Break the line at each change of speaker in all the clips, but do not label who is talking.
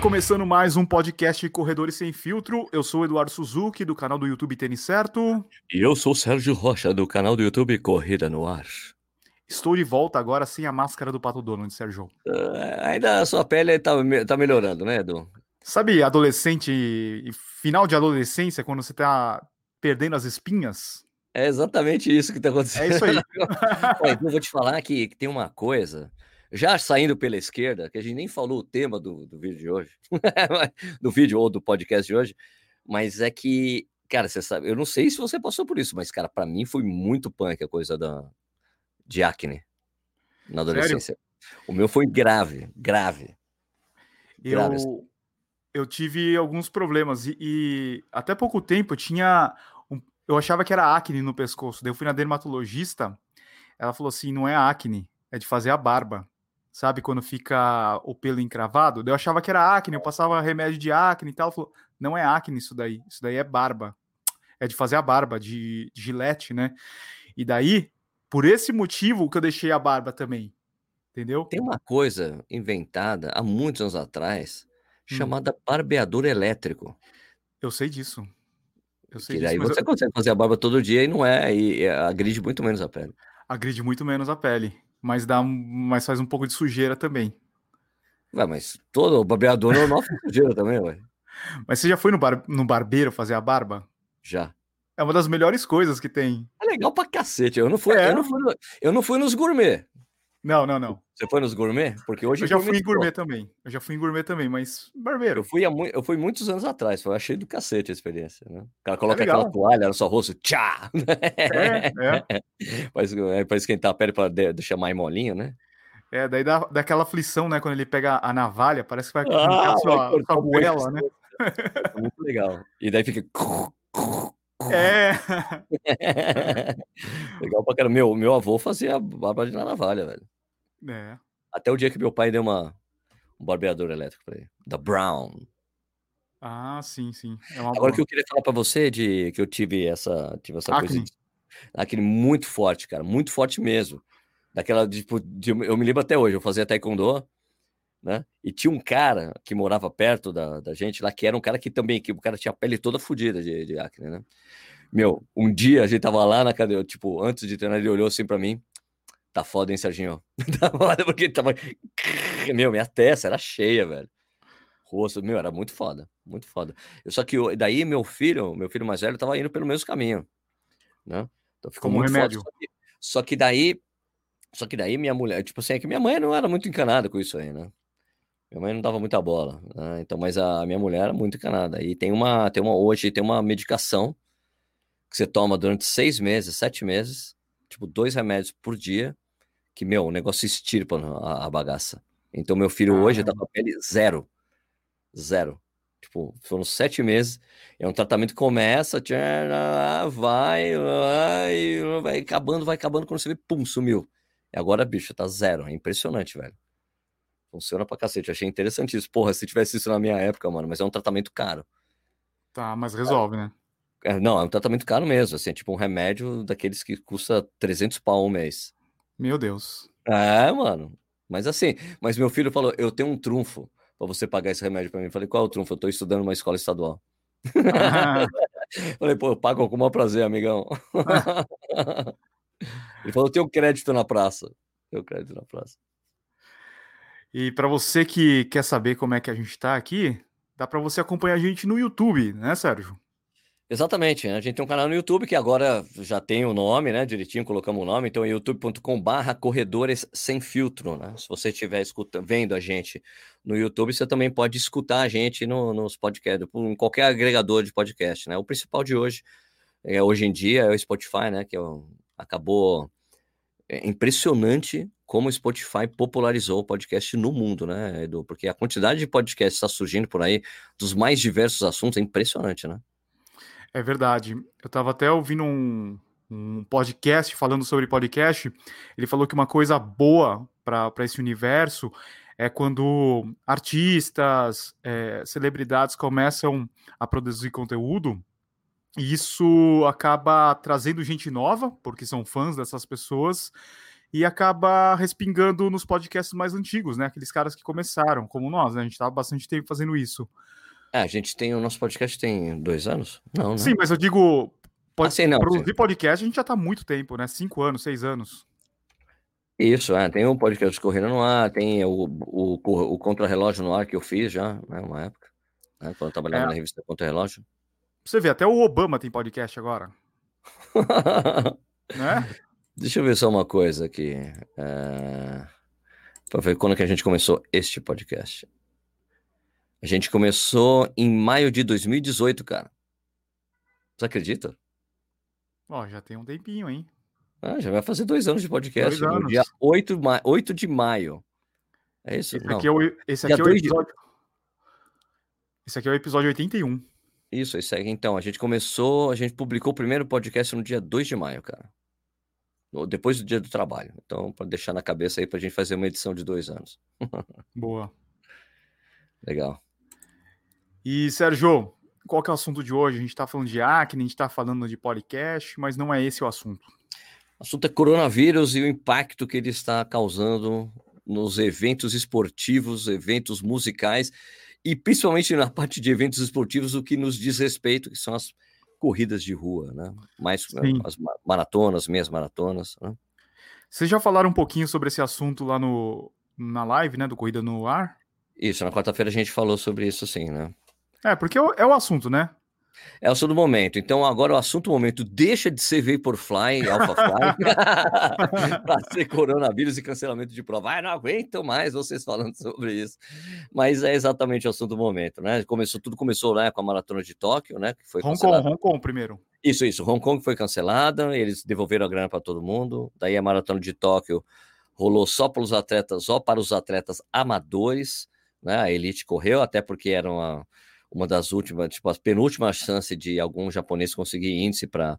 começando mais um podcast Corredores Sem Filtro. Eu sou o Eduardo Suzuki, do canal do YouTube Tênis Certo.
E eu sou o Sérgio Rocha, do canal do YouTube Corrida no Ar.
Estou de volta agora sem a máscara do Pato Donald, Sérgio.
Uh, ainda a sua pele tá, tá melhorando, né, Edu?
Sabe, adolescente, final de adolescência, quando você tá perdendo as espinhas?
É exatamente isso que tá acontecendo.
É isso aí.
Olha, eu vou te falar que tem uma coisa já saindo pela esquerda, que a gente nem falou o tema do, do vídeo de hoje, do vídeo ou do podcast de hoje, mas é que, cara, você sabe, eu não sei se você passou por isso, mas, cara, para mim foi muito punk a coisa da, de acne na adolescência. Sério? O meu foi grave, grave.
grave. Eu, eu tive alguns problemas e, e até pouco tempo eu tinha. Um, eu achava que era acne no pescoço. Daí eu fui na dermatologista, ela falou assim: não é acne, é de fazer a barba sabe? Quando fica o pelo encravado. Eu achava que era acne, eu passava remédio de acne e tal. Falou, não é acne isso daí, isso daí é barba. É de fazer a barba, de, de gilete, né? E daí, por esse motivo que eu deixei a barba também. Entendeu?
Tem uma coisa inventada há muitos anos atrás hum. chamada barbeador elétrico.
Eu sei disso.
Eu sei que disso, daí você eu... consegue fazer a barba todo dia e não é, e agride muito menos a pele.
Agride muito menos a pele mas dá, mas faz um pouco de sujeira também.
Ué, mas todo barbeador normal faz sujeira também, ué.
Mas você já foi no, bar, no barbeiro fazer a barba?
Já.
É uma das melhores coisas que tem.
É legal pra cacete. Eu não fui, é. eu não fui, eu não fui nos gourmet.
Não, não, não.
Você foi nos gourmet? Porque hoje
eu já fui em gourmet também. Eu já fui em gourmet também, mas barbeiro.
Eu fui, há, eu fui muitos anos atrás, eu achei do cacete a experiência, né? O cara coloca é aquela toalha no seu rosto, tchá! É, é. Faz, é, pra esquentar a pele para deixar mais molinho, né?
É, daí dá, dá aquela aflição, né? Quando ele pega a navalha, parece que vai ah, a sua, sua goela, né?
É muito legal. E daí fica.
É.
Legal pra caramba. Meu, meu avô fazia barba de navalha, velho.
É.
Até o dia que meu pai deu uma, um barbeador elétrico pra ele. Da Brown.
Ah, sim, sim.
É Agora que eu queria falar pra você de que eu tive essa, tive essa Acne. coisa. Aquele muito forte, cara. Muito forte mesmo. Daquela, tipo, de, eu me lembro até hoje, eu fazia taekwondo, né? E tinha um cara que morava perto da, da gente lá, que era um cara que também, que o cara tinha a pele toda fodida de, de acne, né? Meu, um dia a gente tava lá na cadeira, tipo, antes de treinar, ele olhou assim pra mim, tá foda, hein, Serginho? tá foda, porque tava... Meu, minha testa era cheia, velho. Rosto, meu, era muito foda, muito foda. Eu, só que eu, daí meu filho, meu filho mais velho, tava indo pelo mesmo caminho, né? Então ficou
Como
muito
remédio.
foda. Só que, só que daí, só que daí minha mulher, tipo assim, é que minha mãe não era muito encanada com isso aí, né? Minha mãe não dava muita bola, né? Então, mas a minha mulher era muito encanada. E tem uma, tem uma, hoje tem uma medicação que você toma durante seis meses, sete meses, tipo, dois remédios por dia, que, meu, o negócio estirpa a, a bagaça. Então, meu filho ah. hoje tá com a pele zero. Zero. Tipo, foram sete meses. É um tratamento que começa, vai, vai, vai acabando, vai acabando. Quando você vê, pum, sumiu. E agora, bicho, tá zero. É impressionante, velho. Funciona pra cacete. Achei interessante isso. Porra, se tivesse isso na minha época, mano, mas é um tratamento caro.
Tá, mas resolve, né?
É, não, é um tratamento caro mesmo, assim, é tipo um remédio daqueles que custa 300 pau um mês.
Meu Deus.
É, mano. Mas assim, mas meu filho falou, eu tenho um trunfo para você pagar esse remédio para mim. Eu falei, qual é o trunfo? Eu tô estudando numa escola estadual. Ah. falei, pô, eu pago com o maior prazer, amigão. Ele falou, eu tenho crédito na praça. Tenho crédito na praça.
E para você que quer saber como é que a gente está aqui, dá para você acompanhar a gente no YouTube, né, Sérgio?
Exatamente, a gente tem um canal no YouTube que agora já tem o nome, né? Direitinho, colocamos o nome, então é youtube.com/barra corredores sem filtro, né? Se você estiver escutando, vendo a gente no YouTube, você também pode escutar a gente no, nos podcasts, em qualquer agregador de podcast, né? O principal de hoje, é, hoje em dia, é o Spotify, né? Que é acabou é impressionante como o Spotify popularizou o podcast no mundo, né, Edu? Porque a quantidade de podcasts está surgindo por aí, dos mais diversos assuntos, é impressionante, né?
É verdade. Eu estava até ouvindo um, um podcast falando sobre podcast. Ele falou que uma coisa boa para esse universo é quando artistas, é, celebridades começam a produzir conteúdo e isso acaba trazendo gente nova, porque são fãs dessas pessoas, e acaba respingando nos podcasts mais antigos, né? Aqueles caras que começaram, como nós, né? A gente tava bastante tempo fazendo isso.
É, a gente tem, o nosso podcast tem dois anos? Não, né?
Sim, mas eu digo, pode, ah, sim, não, produzir sim. podcast a gente já tá há muito tempo, né? Cinco anos, seis anos.
Isso, é, tem um podcast correndo no ar, tem o, o, o Contra-Relógio no ar que eu fiz já, né, uma época, né, quando eu trabalhava é. na revista Contra-Relógio.
Você vê, até o Obama tem podcast agora. né?
Deixa eu ver só uma coisa aqui. É... Para ver quando que a gente começou este podcast. A gente começou em maio de 2018, cara. Você acredita?
Ó, já tem um tempinho, hein?
Ah, já vai fazer dois anos de podcast. Dois anos. No dia 8, ma... 8 de maio. É isso?
Esse Não. aqui é o, esse aqui é o episódio. De... Esse aqui é o episódio 81.
Isso, isso aí. Então, a gente começou, a gente publicou o primeiro podcast no dia 2 de maio, cara. Depois do dia do trabalho. Então, para deixar na cabeça aí, para a gente fazer uma edição de dois anos.
Boa.
Legal.
E, Sérgio, qual que é o assunto de hoje? A gente está falando de acne, a gente está falando de podcast, mas não é esse o assunto.
O assunto é coronavírus e o impacto que ele está causando nos eventos esportivos, eventos musicais e principalmente na parte de eventos esportivos, o que nos diz respeito, que são as corridas de rua, né? Mais Sim. as maratonas, meias maratonas. Né?
Vocês já falaram um pouquinho sobre esse assunto lá no, na live, né, do Corrida no Ar?
Isso, na quarta-feira a gente falou sobre isso, sim, né?
É, porque é o, é o assunto, né?
É o assunto do momento. Então, agora o assunto do momento deixa de ser Vaporfly, AlphaFly, para ser coronavírus e cancelamento de prova. Ah, não aguento mais vocês falando sobre isso. Mas é exatamente o assunto do momento, né? Começou, tudo começou né, com a maratona de Tóquio, né? Que foi
Hong Kong, Hong Kong primeiro.
Isso, isso. Hong Kong foi cancelada, eles devolveram a grana para todo mundo. Daí a maratona de Tóquio rolou só para os atletas, só para os atletas amadores, né? A elite correu, até porque era uma uma das últimas, tipo, a penúltima chance de algum japonês conseguir índice para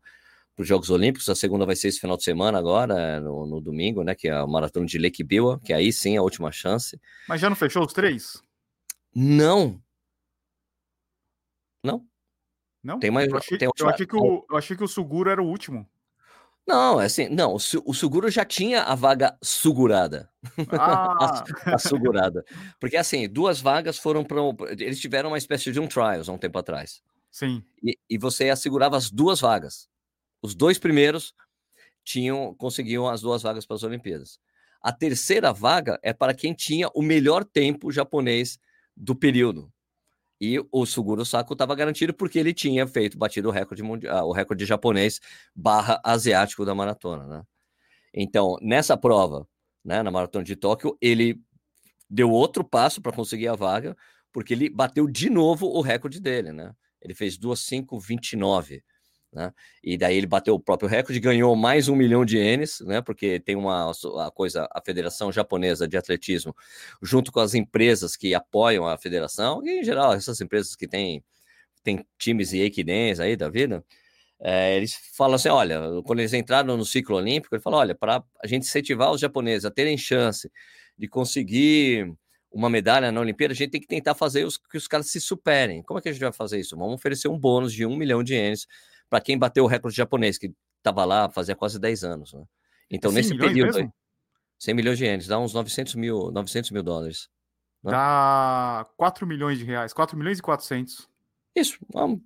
os Jogos Olímpicos. A segunda vai ser esse final de semana agora, no, no domingo, né? Que é a maratona de Lake Biwa, que aí sim é a última chance.
Mas já não fechou os três?
Não. Não.
Não? Tem mais. Eu achei, tem eu achei, que, o, eu achei que o Suguro era o último.
Não, é assim, não, o seguro já tinha a vaga segurada. Ah. a, a segurada. Porque assim, duas vagas foram para. Eles tiveram uma espécie de um trials há um tempo atrás.
Sim.
E, e você assegurava as duas vagas. Os dois primeiros tinham conseguiam as duas vagas para as Olimpíadas. A terceira vaga é para quem tinha o melhor tempo japonês do período. E o Suguro Saco estava garantido porque ele tinha feito, batido o recorde, mundial, o recorde japonês barra asiático da maratona, né? Então, nessa prova, né, na maratona de Tóquio, ele deu outro passo para conseguir a vaga, porque ele bateu de novo o recorde dele, né? Ele fez 2,529. Né? E daí ele bateu o próprio recorde, ganhou mais um milhão de ienes, né? Porque tem uma a coisa, a Federação Japonesa de Atletismo, junto com as empresas que apoiam a federação, e em geral, essas empresas que têm, têm times e equidens aí da vida, é, eles falam assim: olha, quando eles entraram no ciclo olímpico, ele falou: olha, para a gente incentivar os japoneses a terem chance de conseguir uma medalha na Olimpíada, a gente tem que tentar fazer os, que os caras se superem. Como é que a gente vai fazer isso? Vamos oferecer um bônus de um milhão de ienes para quem bateu o recorde japonês, que estava lá fazia quase 10 anos. Né? Então, nesse período. Mesmo? 100 milhões de ienes, dá uns 900 mil, 900 mil dólares.
Né? Dá 4 milhões de reais, 4 milhões e 400.
Isso,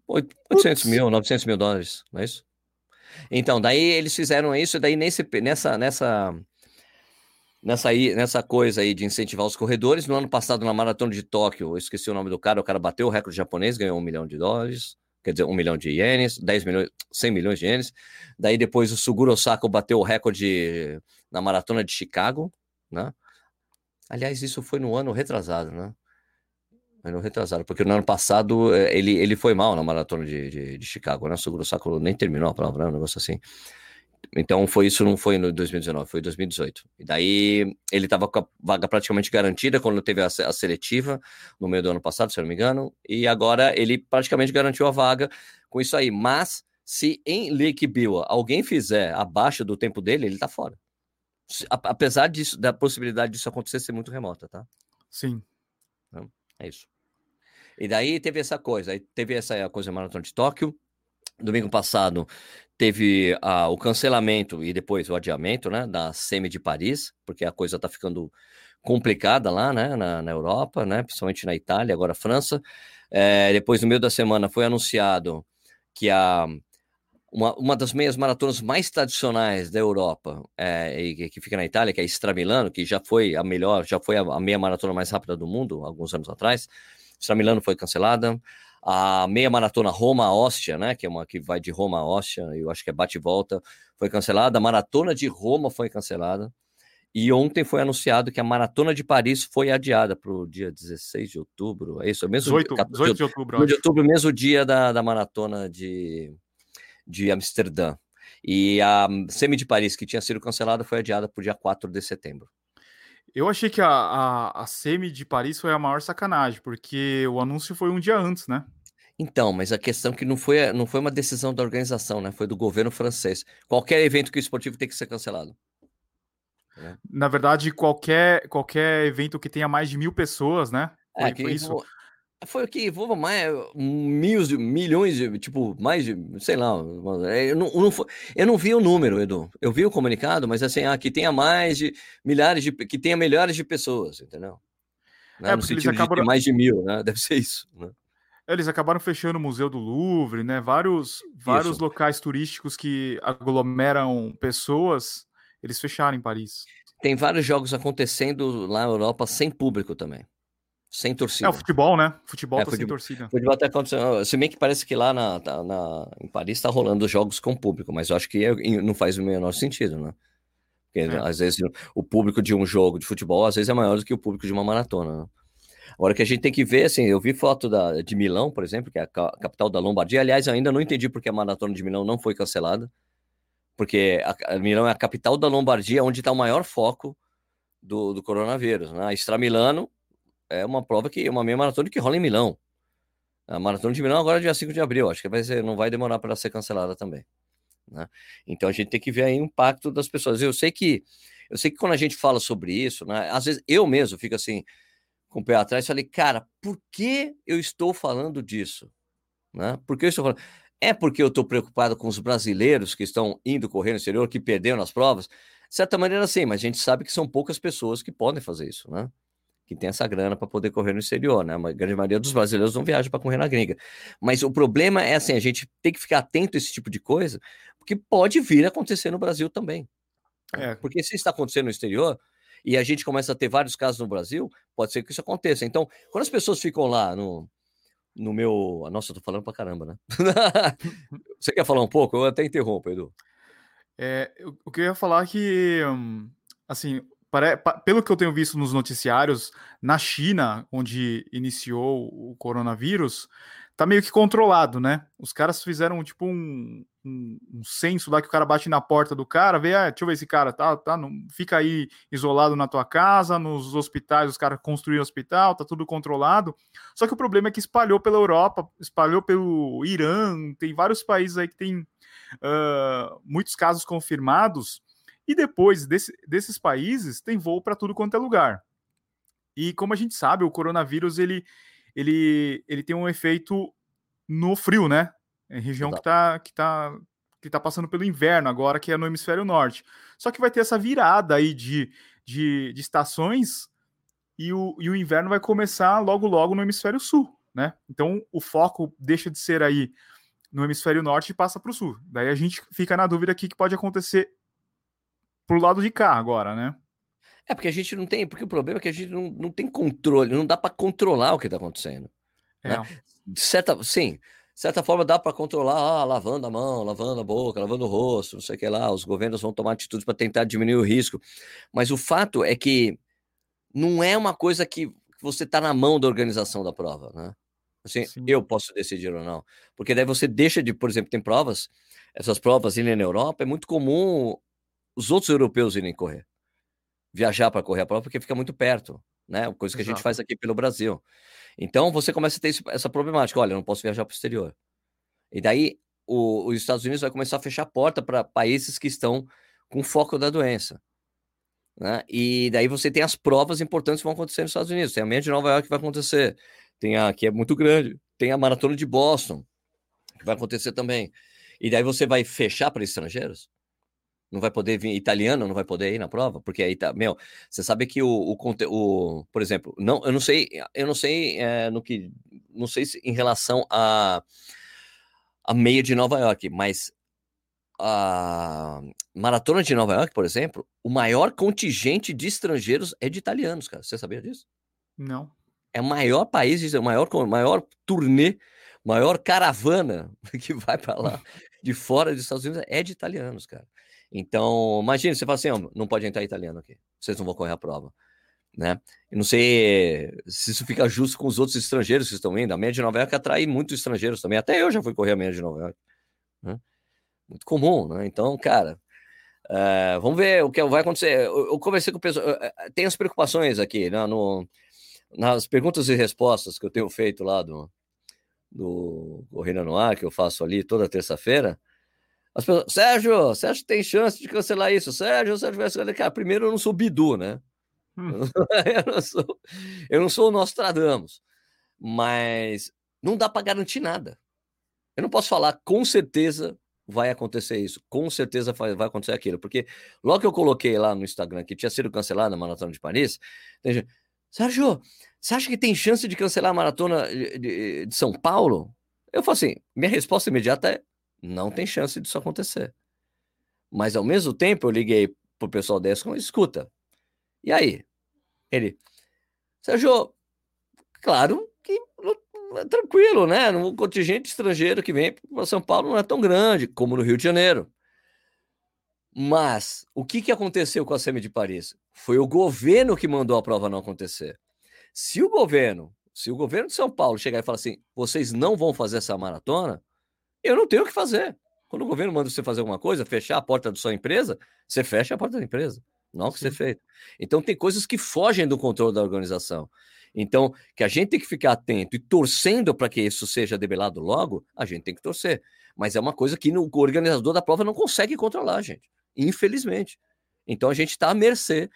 800 Ups. mil, 900 mil dólares, não é isso? Então, daí eles fizeram isso, daí nesse, nessa, nessa, nessa, aí, nessa coisa aí de incentivar os corredores, no ano passado, na Maratona de Tóquio, eu esqueci o nome do cara, o cara bateu o recorde japonês, ganhou um milhão de dólares quer dizer, um milhão de ienes, 10 milhões, 100 milhões de ienes. Daí depois o Suguro Osako bateu o recorde na maratona de Chicago, né? Aliás, isso foi no ano retrasado, né? Foi no retrasado, porque no ano passado eh, ele, ele foi mal na maratona de, de, de Chicago, né? O Suguro Osako nem terminou a prova, né? Um negócio assim. Então foi isso, não foi no 2019, foi 2018. E daí ele estava com a vaga praticamente garantida quando teve a, a, seletiva no meio do ano passado, se eu não me engano, e agora ele praticamente garantiu a vaga com isso aí. Mas se em Lake Biwa alguém fizer abaixo do tempo dele, ele está fora. Apesar disso, da possibilidade disso acontecer ser muito remota, tá?
Sim.
Então, é isso. E daí teve essa coisa, aí teve essa coisa maratona de Tóquio, domingo passado teve uh, o cancelamento e depois o adiamento, né, da Semi de Paris, porque a coisa está ficando complicada lá, né, na, na, Europa, né, principalmente na Itália, agora França. É, depois, no meio da semana, foi anunciado que a uma, uma das meias maratonas mais tradicionais da Europa, é, e, que fica na Itália, que é a Extra Milano, que já foi a melhor, já foi a, a meia maratona mais rápida do mundo, alguns anos atrás. Extra Milano foi cancelada. A meia maratona Roma-Ostia, né, que é uma que vai de Roma a Ostia, eu acho que é bate e volta, foi cancelada. A maratona de Roma foi cancelada. E ontem foi anunciado que a maratona de Paris foi adiada para o dia 16 de outubro. É isso, é mesmo
18, 18 de outubro.
18 de outubro, mesmo dia da, da maratona de, de Amsterdã. E a Semi de Paris, que tinha sido cancelada, foi adiada para o dia 4 de setembro.
Eu achei que a, a, a, Semi de Paris foi a maior sacanagem, porque o anúncio foi um dia antes, né?
Então, mas a questão é que não foi, não foi uma decisão da organização, né? Foi do governo francês. Qualquer evento que o esportivo tem que ser cancelado.
Né? Na verdade, qualquer, qualquer evento que tenha mais de mil pessoas, né?
É, foi, é, que foi isso. Foi o que vou mais mil, milhões de, tipo, mais de, sei lá, é, eu não, não, eu não vi o número, Edu. Eu vi o comunicado, mas assim, ah, que tenha mais de milhares de, que tenha milhares de pessoas, entendeu? Né? É, no sentido acabaram... de mais de mil, né? Deve ser isso, né?
Eles acabaram fechando o Museu do Louvre, né? Vários, vários locais turísticos que aglomeram pessoas, eles fecharam em Paris.
Tem vários jogos acontecendo lá na Europa sem público também. Sem torcida.
É o futebol, né? Futebol é, tá futebol, sem torcida.
Futebol até acontecendo. Se bem que parece que lá na, na, em Paris está rolando jogos com público, mas eu acho que é, não faz o menor sentido, né? Porque é. às vezes o público de um jogo de futebol às vezes é maior do que o público de uma maratona. Né? Agora que a gente tem que ver, assim, eu vi foto da, de Milão, por exemplo, que é a capital da Lombardia. Aliás, ainda não entendi porque a maratona de Milão não foi cancelada. Porque a, a Milão é a capital da Lombardia, onde está o maior foco do, do coronavírus. Né? A Extra Milano é uma prova que é uma meia maratona que rola em Milão. A maratona de Milão agora é dia 5 de abril, acho que vai ser, não vai demorar para ser cancelada também. Né? Então a gente tem que ver aí o impacto das pessoas. Eu sei que eu sei que quando a gente fala sobre isso, né, às vezes eu mesmo fico assim com o pé atrás, falei, cara, por que eu estou falando disso? Né? Por que eu estou falando? É porque eu estou preocupado com os brasileiros que estão indo correr no exterior, que perderam as provas? De certa maneira, sim, mas a gente sabe que são poucas pessoas que podem fazer isso, né? que tem essa grana para poder correr no exterior, né? A grande maioria dos brasileiros não viaja para correr na gringa. Mas o problema é assim, a gente tem que ficar atento a esse tipo de coisa, porque pode vir a acontecer no Brasil também. É. Porque se está acontecendo no exterior e a gente começa a ter vários casos no Brasil, pode ser que isso aconteça. Então, quando as pessoas ficam lá no, no meu. Nossa, eu tô falando para caramba, né? Você quer falar um pouco? Eu até interrompo, Edu.
É, o que eu ia falar é que, assim, pelo que eu tenho visto nos noticiários, na China, onde iniciou o coronavírus, tá meio que controlado, né? Os caras fizeram tipo um, um, censo lá que o cara bate na porta do cara, vê, ah, deixa eu ver esse cara, tá, tá, não, fica aí isolado na tua casa, nos hospitais, os caras construíram hospital, tá tudo controlado. Só que o problema é que espalhou pela Europa, espalhou pelo Irã, tem vários países aí que tem uh, muitos casos confirmados e depois desse, desses países, tem voo para tudo quanto é lugar. E como a gente sabe, o coronavírus ele, ele, ele tem um efeito no frio, né? É região Exato. que está que tá, que tá passando pelo inverno agora, que é no hemisfério norte. Só que vai ter essa virada aí de, de, de estações e o, e o inverno vai começar logo logo no hemisfério sul, né? Então o foco deixa de ser aí no hemisfério norte e passa para o sul. Daí a gente fica na dúvida aqui que pode acontecer pro lado de cá agora, né?
É porque a gente não tem, porque o problema é que a gente não, não tem controle, não dá para controlar o que está acontecendo. É. Né? De certa, sim, de certa forma dá para controlar, ah, lavando a mão, lavando a boca, lavando o rosto, não sei o que lá, os governos vão tomar atitudes para tentar diminuir o risco. Mas o fato é que não é uma coisa que você está na mão da organização da prova, né? Assim, Sim. eu posso decidir ou não. Porque daí você deixa de, por exemplo, tem provas, essas provas indo na Europa, é muito comum os outros europeus irem correr. Viajar para correr a prova porque fica muito perto, né? Coisa que Exato. a gente faz aqui pelo Brasil. Então você começa a ter essa problemática. Olha, eu não posso viajar para o exterior. E daí o, os Estados Unidos vai começar a fechar a porta para países que estão com foco da doença. Né? E daí você tem as provas importantes que vão acontecer nos Estados Unidos. Tem a meia de Nova York que vai acontecer. Tem a que é muito grande. Tem a maratona de Boston, vai acontecer também. E daí você vai fechar para estrangeiros? Não vai poder vir italiano, não vai poder ir na prova, porque aí tá, meu, você sabe que o, o, o por exemplo, não, eu não sei, eu não sei é, no que, não sei se em relação a a meia de Nova York, mas a maratona de Nova York, por exemplo, o maior contingente de estrangeiros é de italianos, cara. Você sabia disso?
Não.
É o maior país, é o maior, maior turnê, maior caravana que vai para lá de fora dos Estados Unidos é de italianos, cara. Então, imagine, você fala assim, oh, não pode entrar italiano aqui, vocês não vão correr a prova, né? Eu não sei se isso fica justo com os outros estrangeiros que estão indo. A meia de Nova York atrai muitos estrangeiros também. Até eu já fui correr a meia de Nova York. Né? Muito comum, né? Então, cara, uh, vamos ver o que vai acontecer. Eu, eu conversei com o pessoal. Tem as preocupações aqui, né, no, nas perguntas e respostas que eu tenho feito lá do, do Corrida no Ar, que eu faço ali toda terça-feira. As pessoas, Sérgio, você acha que tem chance de cancelar isso? Sérgio, Sérgio vai cancelar. Cara, primeiro eu não sou Bidu, né? Hum. eu, não sou, eu não sou o Nostradamus. Mas não dá para garantir nada. Eu não posso falar com certeza vai acontecer isso, com certeza vai, vai acontecer aquilo, porque logo que eu coloquei lá no Instagram que tinha sido cancelada a Maratona de Paris, tem gente, Sérgio, você acha que tem chance de cancelar a Maratona de, de, de São Paulo? Eu falo assim, minha resposta imediata é, não tem chance disso acontecer. Mas ao mesmo tempo eu liguei pro pessoal da ESCOM, escuta, e aí? Ele, Sérgio, claro que tranquilo, né? Um contingente estrangeiro que vem para São Paulo não é tão grande como no Rio de Janeiro. Mas o que, que aconteceu com a SEMI de Paris? Foi o governo que mandou a prova não acontecer. Se o governo, se o governo de São Paulo chegar e falar assim, vocês não vão fazer essa maratona, eu não tenho o que fazer. Quando o governo manda você fazer alguma coisa, fechar a porta da sua empresa, você fecha a porta da empresa. Não o que ser feito. Então tem coisas que fogem do controle da organização. Então, que a gente tem que ficar atento e torcendo para que isso seja debelado logo, a gente tem que torcer. Mas é uma coisa que no, o organizador da prova não consegue controlar, gente. Infelizmente. Então a gente está à mercê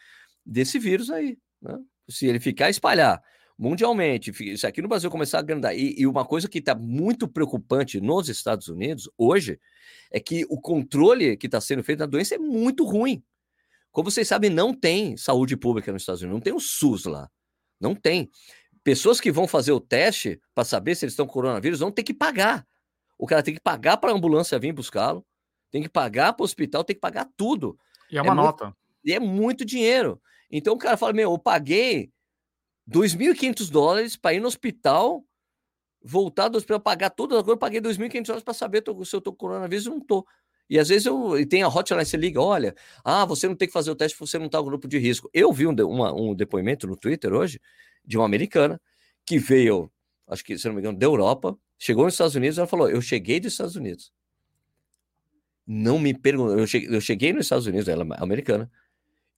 desse vírus aí. Né? Se ele ficar espalhar mundialmente, se aqui no Brasil começar a agrandar, e, e uma coisa que está muito preocupante nos Estados Unidos hoje é que o controle que está sendo feito da doença é muito ruim. Como vocês sabem, não tem saúde pública nos Estados Unidos, não tem o SUS lá. Não tem. Pessoas que vão fazer o teste para saber se eles estão com coronavírus vão ter que pagar. O cara tem que pagar para a ambulância vir buscá-lo, tem que pagar para o hospital, tem que pagar tudo.
E é uma é nota.
Muito, e é muito dinheiro. Então o cara fala: Meu, eu paguei 2.500 dólares para ir no hospital, voltar do hospital, pagar tudo, agora eu paguei 2.500 dólares para saber se eu estou com coronavírus ou não estou. E às vezes eu e tem a hotline, você liga, olha, ah, você não tem que fazer o teste porque você não está no grupo de risco. Eu vi um, uma, um depoimento no Twitter hoje de uma americana que veio, acho que, se não me engano, da Europa, chegou nos Estados Unidos, ela falou, eu cheguei dos Estados Unidos. Não me perguntou, eu cheguei, eu cheguei nos Estados Unidos, ela é americana,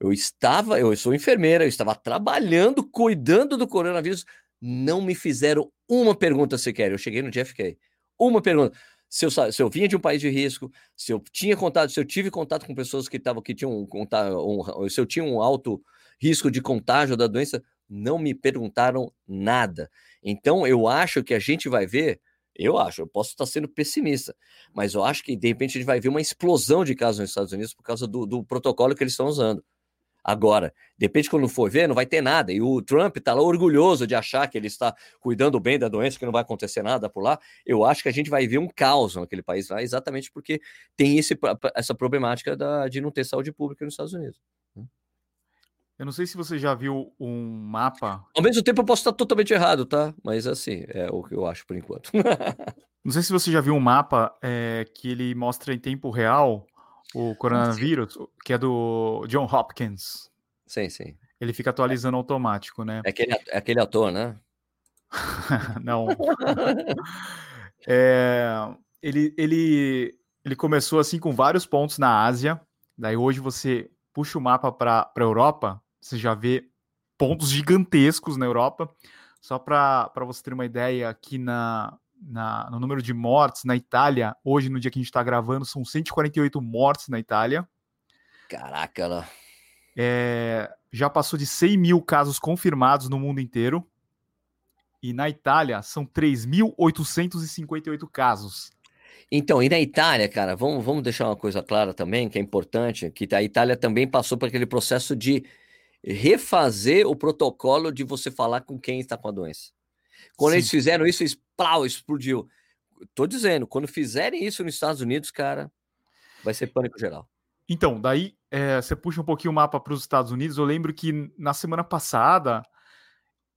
eu estava, eu sou enfermeira, eu estava trabalhando, cuidando do coronavírus, não me fizeram uma pergunta sequer, eu cheguei no JFK, uma pergunta se eu, se eu vinha de um país de risco, se eu tinha contato, se eu tive contato com pessoas que estavam que tinham contato, um, se eu tinha um alto risco de contágio da doença, não me perguntaram nada. Então eu acho que a gente vai ver, eu acho, eu posso estar sendo pessimista, mas eu acho que de repente a gente vai ver uma explosão de casos nos Estados Unidos por causa do, do protocolo que eles estão usando. Agora, de repente, quando for ver, não vai ter nada. E o Trump está lá orgulhoso de achar que ele está cuidando bem da doença, que não vai acontecer nada por lá. Eu acho que a gente vai ver um caos naquele país lá, exatamente porque tem esse, essa problemática da, de não ter saúde pública nos Estados Unidos. Né?
Eu não sei se você já viu um mapa.
Ao mesmo tempo, eu posso estar totalmente errado, tá? Mas assim, é o que eu acho por enquanto.
não sei se você já viu um mapa é, que ele mostra em tempo real o coronavírus, que é do John Hopkins.
Sim, sim.
Ele fica atualizando automático, né?
É aquele, é aquele ator, né?
Não. é, ele, ele, ele começou assim com vários pontos na Ásia. Daí hoje você puxa o mapa para a Europa, você já vê pontos gigantescos na Europa. Só para você ter uma ideia, aqui na, na, no número de mortes na Itália, hoje, no dia que a gente está gravando, são 148 mortes na Itália.
Caraca, lá.
É, já passou de 100 mil casos confirmados no mundo inteiro. E na Itália são 3.858 casos.
Então, e na Itália, cara, vamos, vamos deixar uma coisa clara também, que é importante, que a Itália também passou por aquele processo de refazer o protocolo de você falar com quem está com a doença. Quando Sim. eles fizeram isso, explau, explodiu. Tô dizendo, quando fizerem isso nos Estados Unidos, cara, vai ser pânico geral.
Então, daí é, você puxa um pouquinho o mapa para os Estados Unidos. Eu lembro que na semana passada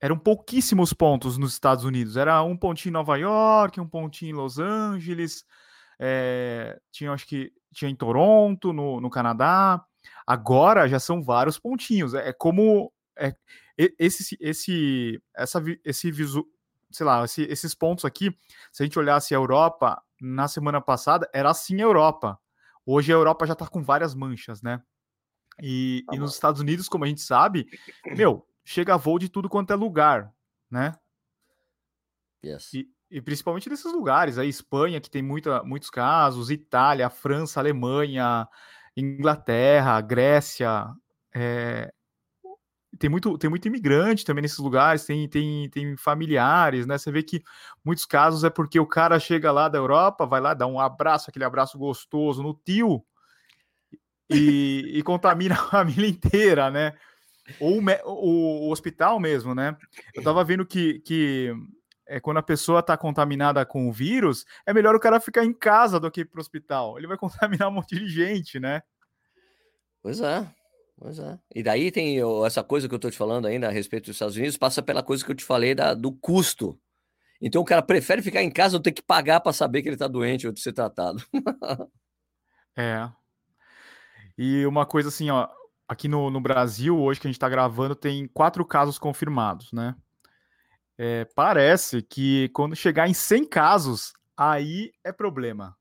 eram pouquíssimos pontos nos Estados Unidos. Era um pontinho em Nova York, um pontinho em Los Angeles, é, tinha, acho que tinha em Toronto, no, no Canadá. Agora já são vários pontinhos. É, é como é, esse, esse, essa, esse visu, sei lá, esse, esses pontos aqui. Se a gente olhasse a Europa na semana passada, era assim a Europa. Hoje a Europa já está com várias manchas, né? E, tá e nos Estados Unidos, como a gente sabe, meu, chega voo de tudo quanto é lugar, né?
Yes.
E, e principalmente nesses lugares, aí Espanha, que tem muita, muitos casos, Itália, França, Alemanha, Inglaterra, Grécia, é, tem muito, tem muito imigrante também nesses lugares, tem, tem, tem familiares, né? Você vê que muitos casos é porque o cara chega lá da Europa, vai lá, dá um abraço, aquele abraço gostoso no tio e, e contamina a família inteira, né? Ou o, o, hospital mesmo, né? Eu tava vendo que, que é, quando a pessoa tá contaminada com o vírus, é melhor o cara ficar em casa do que ir pro hospital. Ele vai contaminar um monte de gente, né?
Pois é. Pois é. E daí tem essa coisa que eu estou te falando ainda a respeito dos Estados Unidos, passa pela coisa que eu te falei da, do custo. Então o cara prefere ficar em casa ou ter que pagar para saber que ele está doente ou de ser tratado.
é. E uma coisa assim, ó, aqui no, no Brasil, hoje que a gente está gravando, tem quatro casos confirmados, né? É, parece que quando chegar em 100 casos, aí é problema.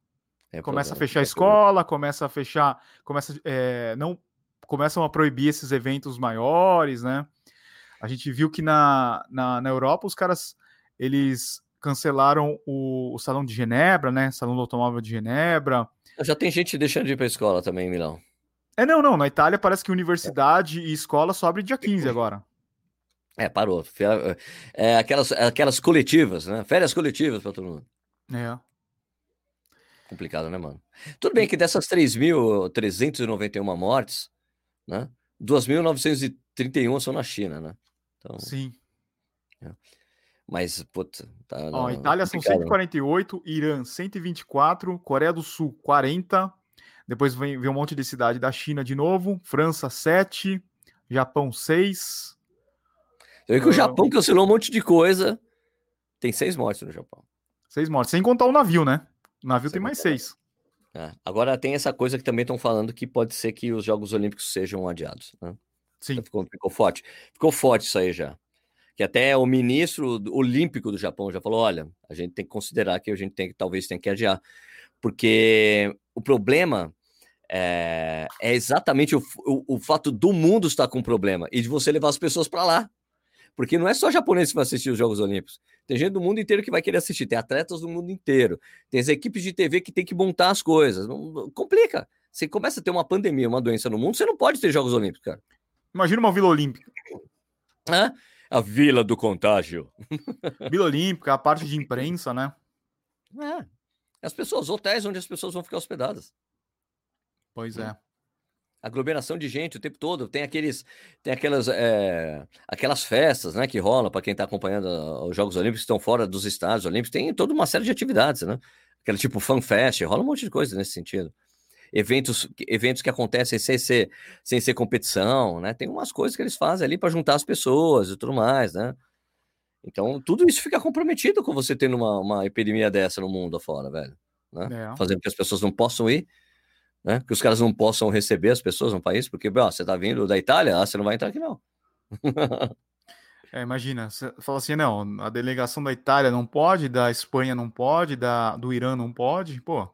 É começa problema, a fechar a é escola, começa a fechar, começa é, não começam a proibir esses eventos maiores, né? A gente viu que na, na, na Europa os caras eles cancelaram o, o, Salão de Genebra, né? Salão do Automóvel de Genebra.
Já tem gente deixando de ir para a escola também em Milão.
É, não, não. Na Itália parece que universidade é. e escola só abre dia 15 agora.
É, parou. É, aquelas, aquelas coletivas, né? Férias coletivas para todo mundo.
É.
Complicado, né, mano? Tudo bem que dessas 3.391 mortes, né? 2.931 são na China, né?
Então, Sim.
É. Mas, puta, tá.
Ó, Itália são 148, né? Irã 124, Coreia do Sul 40, depois vem, vem um monte de cidade da China de novo, França 7, Japão 6.
Eu vi que o Japão cancelou um monte de coisa. Tem seis mortes no Japão.
Seis mortes, sem contar o navio, né? O navio sem tem mais seis.
É. Agora tem essa coisa que também estão falando que pode ser que os Jogos Olímpicos sejam adiados. Né?
Sim.
Então ficou, ficou, forte. Ficou forte isso aí já. Que até o ministro olímpico do Japão já falou: olha, a gente tem que considerar que a gente tem que talvez tenha que adiar. Porque o problema é, é exatamente o, o, o, fato do mundo estar com problema e de você levar as pessoas para lá. Porque não é só japonês que vai assistir os Jogos Olímpicos. Tem gente do mundo inteiro que vai querer assistir. Tem atletas do mundo inteiro. Tem as equipes de TV que tem que montar as coisas. Não, complica. Você começa a ter uma pandemia, uma doença no mundo, você não pode ter Jogos Olímpicos, cara.
Imagina uma Vila Olímpica.
Hã? A Vila do Contágio.
Vila Olímpica, a parte de imprensa, né?
É. As pessoas, hotéis onde as pessoas vão ficar hospedadas.
Pois é
aglomeração de gente o tempo todo. Tem aqueles, tem aquelas, é, aquelas festas, né, que rolam para quem está acompanhando ah, os Jogos Olímpicos que estão fora dos estádios olímpicos. Tem toda uma série de atividades, né? Aquele tipo fan fest, rola um monte de coisa nesse sentido. Eventos, eventos que acontecem sem ser, sem ser competição, né? Tem umas coisas que eles fazem ali para juntar as pessoas e tudo mais, né? Então, tudo isso fica comprometido com você tendo uma, uma epidemia dessa no mundo afora, velho. Né? É. Fazendo que as pessoas não possam ir né? Que os caras não possam receber as pessoas no país, porque, ó, você tá vindo da Itália, ah, você não vai entrar aqui, não.
é, imagina, você fala assim, não, a delegação da Itália não pode, da Espanha não pode, da, do Irã não pode, pô.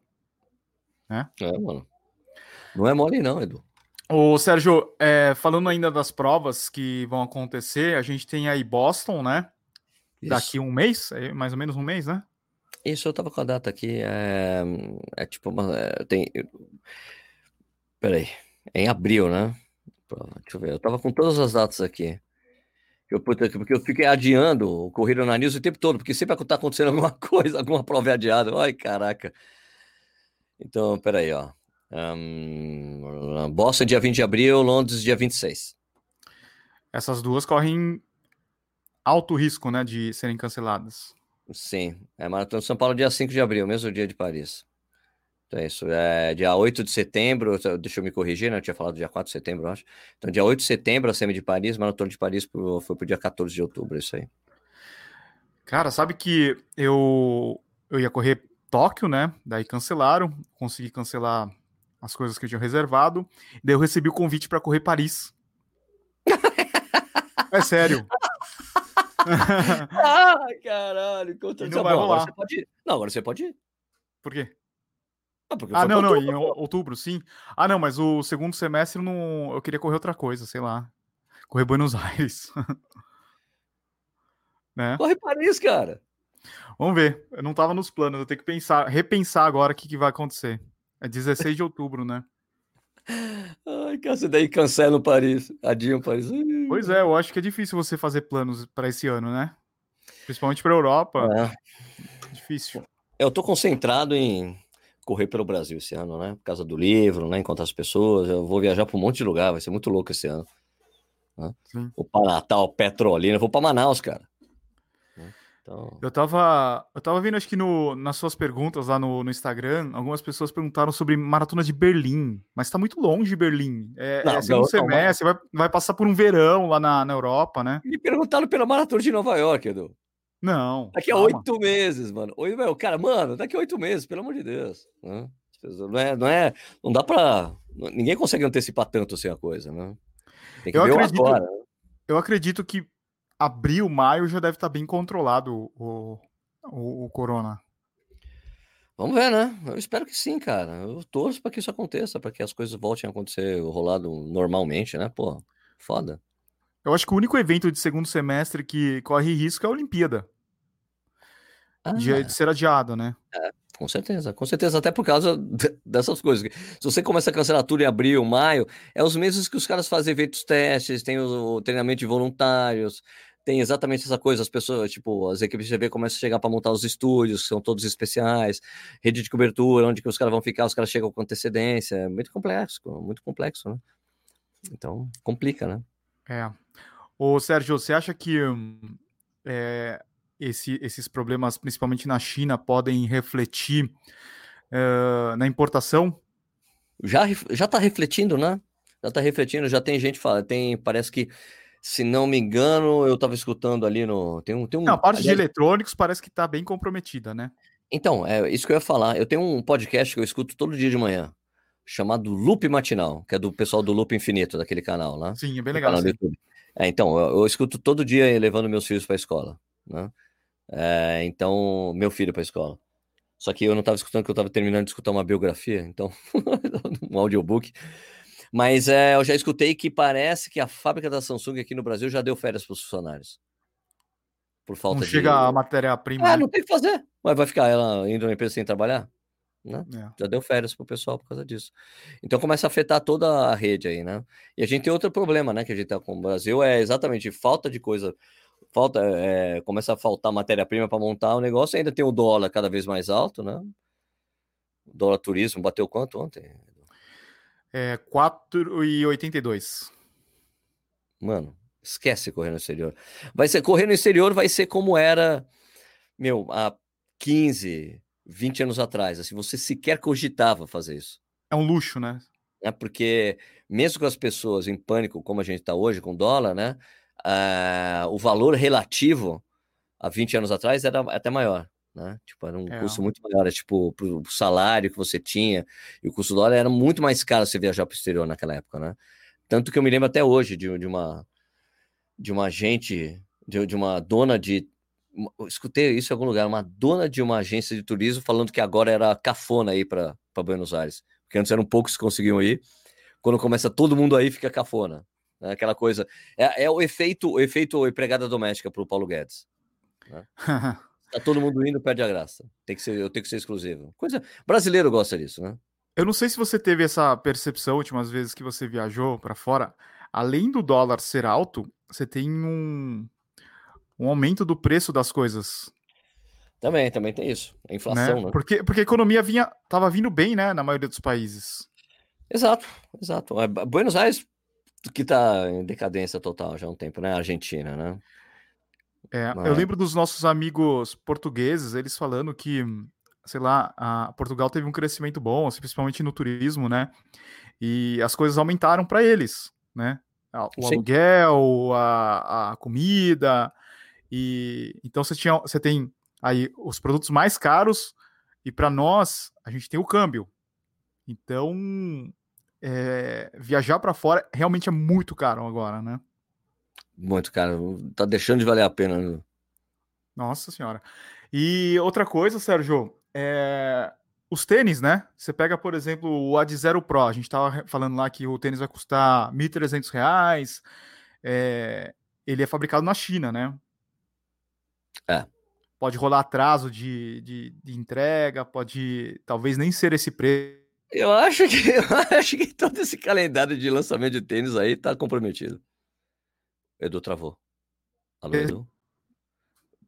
Né?
É, mano. Não é mole, não, Edu.
Ô, Sérgio, é, falando ainda das provas que vão acontecer, a gente tem aí Boston, né? Isso. Daqui um mês, é mais ou menos um mês, né?
Isso, eu tava com a data aqui. É, é tipo uma. É, tem. Peraí. É em abril, né? Deixa eu ver. Eu tava com todas as datas aqui. Eu, porque eu fiquei adiando o Corrida na News o tempo todo, porque sempre tá acontecendo alguma coisa, alguma prova adiada. Ai, caraca. Então, peraí, ó. Um, Boston, dia 20 de abril, Londres, dia 26.
Essas duas correm alto risco, né, de serem canceladas.
Sim, é Maratona de São Paulo, dia 5 de abril, mesmo dia de Paris. Então é isso, é dia 8 de setembro, deixa eu me corrigir, né? Eu tinha falado dia 4 de setembro, eu acho. Então, dia 8 de setembro, a SEMI de Paris, Maratona de Paris foi pro dia 14 de outubro, é isso aí.
Cara, sabe que eu, eu ia correr Tóquio, né? Daí cancelaram, consegui cancelar as coisas que eu tinha reservado. Daí eu recebi o convite para correr Paris. é sério.
ah, caralho. Não, vai rolar. Agora você pode ir. Não, agora você pode ir.
Por quê? Ah, ah não, não, em outubro, sim. Ah, não, mas o segundo semestre não... eu queria correr outra coisa, sei lá. Correr Buenos Aires.
né? Corre Paris, cara.
Vamos ver. Eu não tava nos planos, eu tenho que pensar, repensar agora o que, que vai acontecer. É 16 de outubro, né?
Ai, cara, você daí cancela o Paris, adia o Paris.
Pois é, eu acho que é difícil você fazer planos para esse ano, né? Principalmente para Europa. É. Difícil.
Eu tô concentrado em correr pelo Brasil esse ano, né? Por causa do livro, né? Encontrar as pessoas. Eu vou viajar para um monte de lugar, vai ser muito louco esse ano. Né? Vou para Natal, Petrolina, vou para Manaus, cara.
Então... Eu tava. Eu tava vendo, acho que no, nas suas perguntas lá no, no Instagram, algumas pessoas perguntaram sobre maratona de Berlim, mas tá muito longe de Berlim. É, não, é segundo não, semestre, não, vai, vai passar por um verão lá na, na Europa, né?
Me perguntaram pela maratona de Nova York, Edu.
Não.
Daqui a oito meses, mano. Oi, meu, cara, mano, daqui a oito meses, pelo amor de Deus. Né? Não é, não é. Não dá pra. Ninguém consegue antecipar tanto assim a coisa, né?
Tem que eu ver acredito, agora. Né? Eu acredito que abril, maio já deve estar tá bem controlado o, o, o, corona.
Vamos ver, né? Eu espero que sim, cara. Eu torço para que isso aconteça, para que as coisas voltem a acontecer rolado normalmente, né? Pô, foda.
Eu acho que o único evento de segundo semestre que corre risco é a Olimpíada. Ah, de, de ser adiado, né?
É, com certeza, com certeza, até por causa dessas coisas. Se você começa a cancelar tudo em abril, maio, é os meses que os caras fazem eventos testes, tem o treinamento de voluntários, tem exatamente essa coisa, as pessoas, tipo, as equipes de TV começam a chegar para montar os estúdios, são todos especiais, rede de cobertura, onde que os caras vão ficar, os caras chegam com antecedência, é muito complexo, muito complexo, né? Então, complica, né?
É. Ô, Sérgio, você acha que é, esse, esses problemas, principalmente na China, podem refletir é, na importação?
Já, já tá refletindo, né? Já tá refletindo, já tem gente tem, parece que se não me engano, eu estava escutando ali no. Tem um, tem um,
não, a parte aliás... de eletrônicos parece que está bem comprometida, né?
Então, é isso que eu ia falar. Eu tenho um podcast que eu escuto todo dia de manhã, chamado Loop Matinal, que é do pessoal do Loop Infinito, daquele canal lá.
Sim, é bem legal.
É, então, eu, eu, escuto todo dia levando meus filhos para a escola, né? É, então, meu filho para a escola. Só que eu não estava escutando, que eu estava terminando de escutar uma biografia, então, um audiobook. Mas é, eu já escutei que parece que a fábrica da Samsung aqui no Brasil já deu férias para os funcionários. Por falta
não
de.
chega a matéria-prima.
Ah, né? não tem que fazer. Mas vai ficar ela indo na empresa sem trabalhar? Né? É. Já deu férias para o pessoal por causa disso. Então começa a afetar toda a rede aí, né? E a gente tem outro problema, né? Que a gente tá com o Brasil é exatamente falta de coisa. Falta, é, começa a faltar matéria-prima para montar o negócio, ainda tem o dólar cada vez mais alto, né? O dólar turismo bateu quanto ontem?
É 4,82.
Mano, esquece correr no exterior. Vai ser correr no exterior vai ser como era, meu, há 15, 20 anos atrás. Assim, você sequer cogitava fazer isso.
É um luxo, né?
É porque mesmo com as pessoas em pânico, como a gente está hoje com dólar, né? Uh, o valor relativo há 20 anos atrás era até maior né? Tipo, era um é. custo muito maior, era, tipo, pro salário que você tinha, e o custo do dólar era muito mais caro você viajar para o exterior naquela época, né? Tanto que eu me lembro até hoje de, de uma de uma agente, de, de uma dona de escutei isso em algum lugar, uma dona de uma agência de turismo falando que agora era cafona aí para Buenos Aires, porque antes eram poucos que conseguiam ir. Quando começa todo mundo aí, fica cafona. Né? Aquela coisa. É, é o efeito o efeito empregada doméstica para o Paulo Guedes. Né? Tá todo mundo indo, perde a graça. Tem que ser, eu tenho que ser exclusivo. Coisa. Brasileiro gosta disso, né?
Eu não sei se você teve essa percepção últimas vezes que você viajou para fora. Além do dólar ser alto, você tem um, um aumento do preço das coisas.
Também, também tem isso. A inflação, né?
né? Porque, porque a economia vinha, tava vindo bem, né, na maioria dos países.
Exato, exato. É, Buenos Aires, que tá em decadência total já há um tempo, né? Argentina, né?
É, Mas... Eu lembro dos nossos amigos portugueses, eles falando que, sei lá, Portugal teve um crescimento bom, assim, principalmente no turismo, né? E as coisas aumentaram para eles, né? O Sim. aluguel, a, a comida, e então você tinha, você tem aí os produtos mais caros e para nós a gente tem o câmbio. Então é, viajar para fora realmente é muito caro agora, né?
Muito caro, tá deixando de valer a pena. Né?
Nossa senhora. E outra coisa, Sérgio, é, os tênis, né? Você pega, por exemplo, o Ad Zero Pro. A gente estava falando lá que o tênis vai custar R$ 1.300. É, ele é fabricado na China, né?
É.
Pode rolar atraso de, de, de entrega, pode talvez nem ser esse preço.
Eu acho que eu acho que todo esse calendário de lançamento de tênis aí tá comprometido. Edu travou. Alô. Edu?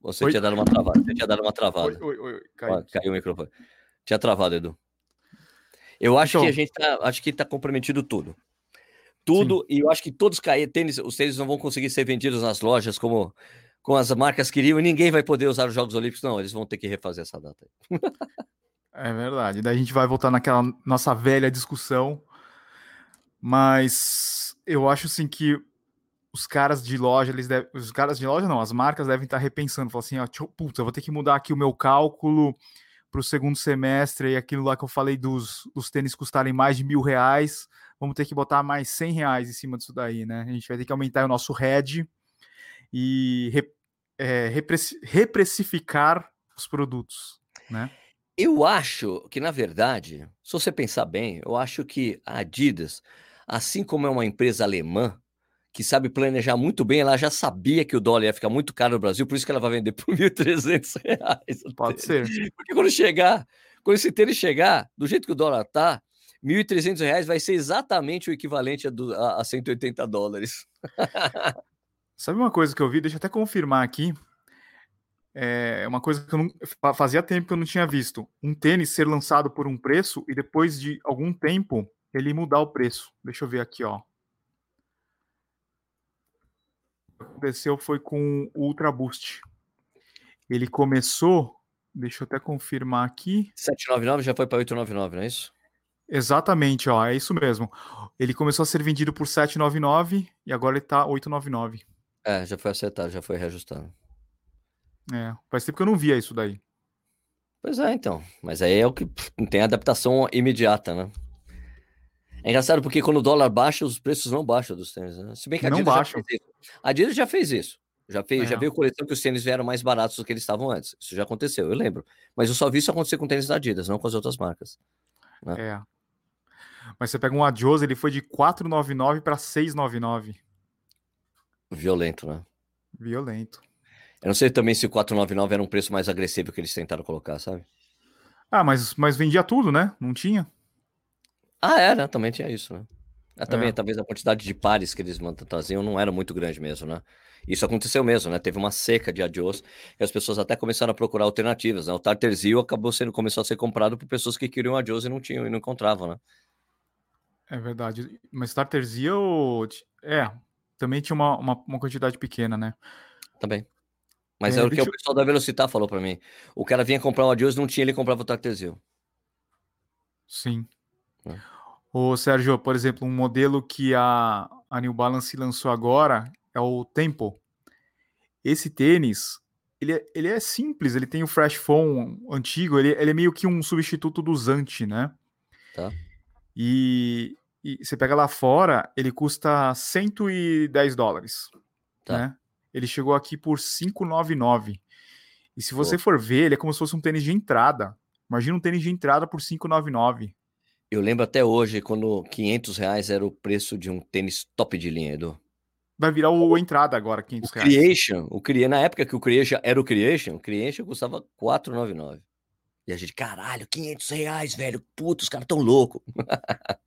Você oi? tinha dado uma travada. Você tinha dado uma travada.
Oi, oi, oi. Caiu.
caiu o microfone. Tinha travado, Edu. Eu acho então, que a gente tá, acho que tá comprometido tudo. Tudo, sim. e eu acho que todos os tênis, os tênis não vão conseguir ser vendidos nas lojas como com as marcas queriam e ninguém vai poder usar os Jogos Olímpicos. Não, eles vão ter que refazer essa data.
é verdade. Daí a gente vai voltar naquela nossa velha discussão. Mas eu acho assim que os caras de loja, eles devem, os caras de loja não, as marcas devem estar repensando, falar assim, ó, putz, eu vou ter que mudar aqui o meu cálculo para o segundo semestre e aquilo lá que eu falei dos, dos tênis custarem mais de mil reais, vamos ter que botar mais 100 reais em cima disso daí, né? A gente vai ter que aumentar o nosso head e re, é, repressificar os produtos, né?
Eu acho que, na verdade, se você pensar bem, eu acho que a Adidas, assim como é uma empresa alemã, que sabe planejar muito bem, ela já sabia que o dólar ia ficar muito caro no Brasil, por isso que ela vai vender por R$ 1.300.
Pode ser.
Porque quando chegar, quando esse tênis chegar, do jeito que o dólar tá, R$ 1.300 vai ser exatamente o equivalente a, do, a, a 180 dólares.
Sabe uma coisa que eu vi? Deixa eu até confirmar aqui. É uma coisa que eu não, fazia tempo que eu não tinha visto. Um tênis ser lançado por um preço e depois de algum tempo ele mudar o preço. Deixa eu ver aqui, ó. O que aconteceu foi com o Ultra Boost. Ele começou, deixa eu até confirmar aqui.
799 já foi para 899, não é isso?
Exatamente, ó, é isso mesmo. Ele começou a ser vendido por 799 e agora ele tá 899.
É, já foi acertado, já foi reajustado.
É, faz tempo que eu não via isso daí.
Pois é, então. Mas aí é o que não tem adaptação imediata, né? É engraçado porque quando o dólar baixa, os preços não baixam dos tênis. Né? Se bem que a Adidas, já fez isso. A Adidas já fez isso. Já, fez, é. já veio coleção que os tênis vieram mais baratos do que eles estavam antes. Isso já aconteceu, eu lembro. Mas eu só vi isso acontecer com tênis da Adidas, não com as outras marcas.
Né? É. Mas você pega um Adios, ele foi de 499 para 699.
Violento, né?
Violento.
Eu não sei também se o 499 era um preço mais agressivo que eles tentaram colocar, sabe?
Ah, mas, mas vendia tudo, né? Não tinha?
Ah, era, também tinha isso, né? É, também, é. talvez a quantidade de pares que eles traziam não era muito grande mesmo, né? Isso aconteceu mesmo, né? Teve uma seca de adios e as pessoas até começaram a procurar alternativas, né? O Tarterzio acabou sendo, começou a ser comprado por pessoas que queriam adios e não tinham e não encontravam, né?
É verdade. Mas Tarterzio, é, também tinha uma, uma, uma quantidade pequena, né?
Também. Mas é, o que o pessoal da Velocitar falou para mim. O cara vinha comprar um Adios, não tinha, ele comprava o Tartesio.
Sim. É. O Sérgio, por exemplo, um modelo que a, a New Balance lançou agora é o Tempo. Esse tênis, ele é, ele é simples, ele tem o Fresh Foam antigo, ele, ele é meio que um substituto do Zante, né?
Tá.
E e você pega lá fora, ele custa 110 dólares. Tá. Né? Ele chegou aqui por 599. E se você Pô. for ver, ele é como se fosse um tênis de entrada. Imagina um tênis de entrada por 599.
Eu lembro até hoje quando 500 reais era o preço de um tênis top de linha, Edu.
Vai virar o entrada agora, 500
o reais. Creation, o Creation, na época que o Creation era o Creation, o Creation custava 499. E a gente, caralho, 500 reais, velho. Puta, os caras tão loucos.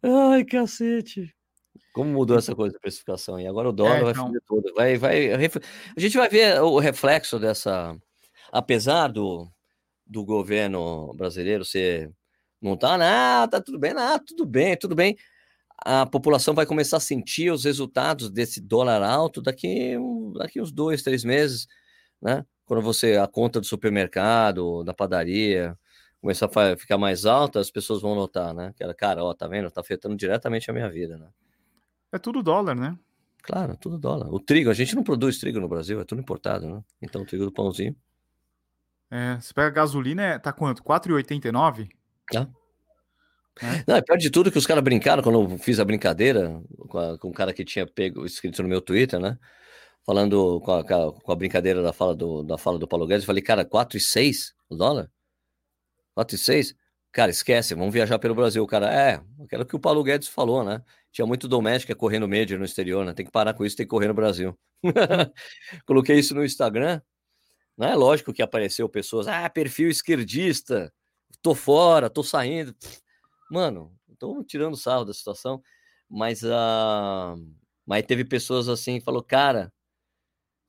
Ai, cacete. Como mudou essa coisa da precificação? E agora o dólar é, vai então... fazer tudo. Vai, vai, a gente vai ver o reflexo dessa, apesar do, do governo brasileiro ser não tá nada, tá tudo bem, nada, tudo bem, tudo bem. A população vai começar a sentir os resultados desse dólar alto daqui, daqui uns dois, três meses, né? Quando você a conta do supermercado, da padaria começar a ficar mais alta, as pessoas vão notar, né? Que cara, ó, tá vendo? Tá afetando diretamente a minha vida, né?
É tudo dólar, né?
Claro, tudo dólar. O trigo, a gente não produz trigo no Brasil, é tudo importado, né? Então o trigo do pãozinho.
É, você pega a gasolina, é, tá quanto? 4,89?
Tá. É. Não, é pior de tudo que os caras brincaram quando eu fiz a brincadeira com, a, com um cara que tinha pego, escrito no meu Twitter, né? Falando com a, com a brincadeira da fala do, da fala do Paulo Guedes, eu falei, cara, 4,6 o dólar? 4,6? Cara, esquece, vamos viajar pelo Brasil. O cara, é, aquilo que o Paulo Guedes falou, né? Tinha muito doméstica correndo média no exterior, né? Tem que parar com isso, tem que correr no Brasil. Coloquei isso no Instagram. Não é lógico que apareceu pessoas, ah, perfil esquerdista, tô fora, tô saindo. Mano, tô tirando sarro da situação, mas uh, mas teve pessoas assim, falou, cara,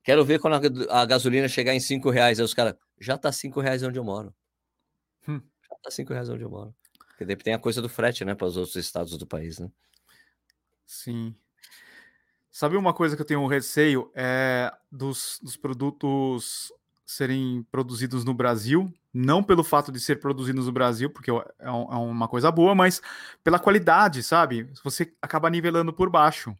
quero ver quando a, a gasolina chegar em cinco reais. Aí os caras, já tá cinco reais onde eu moro. Hum. Já tá cinco reais onde eu moro. Porque tem a coisa do frete, né, para os outros estados do país, né?
Sim. Sabe uma coisa que eu tenho um receio é dos, dos produtos serem produzidos no Brasil, não pelo fato de ser produzidos no Brasil, porque é, é, uma coisa boa, mas pela qualidade, sabe? Você acaba nivelando por baixo.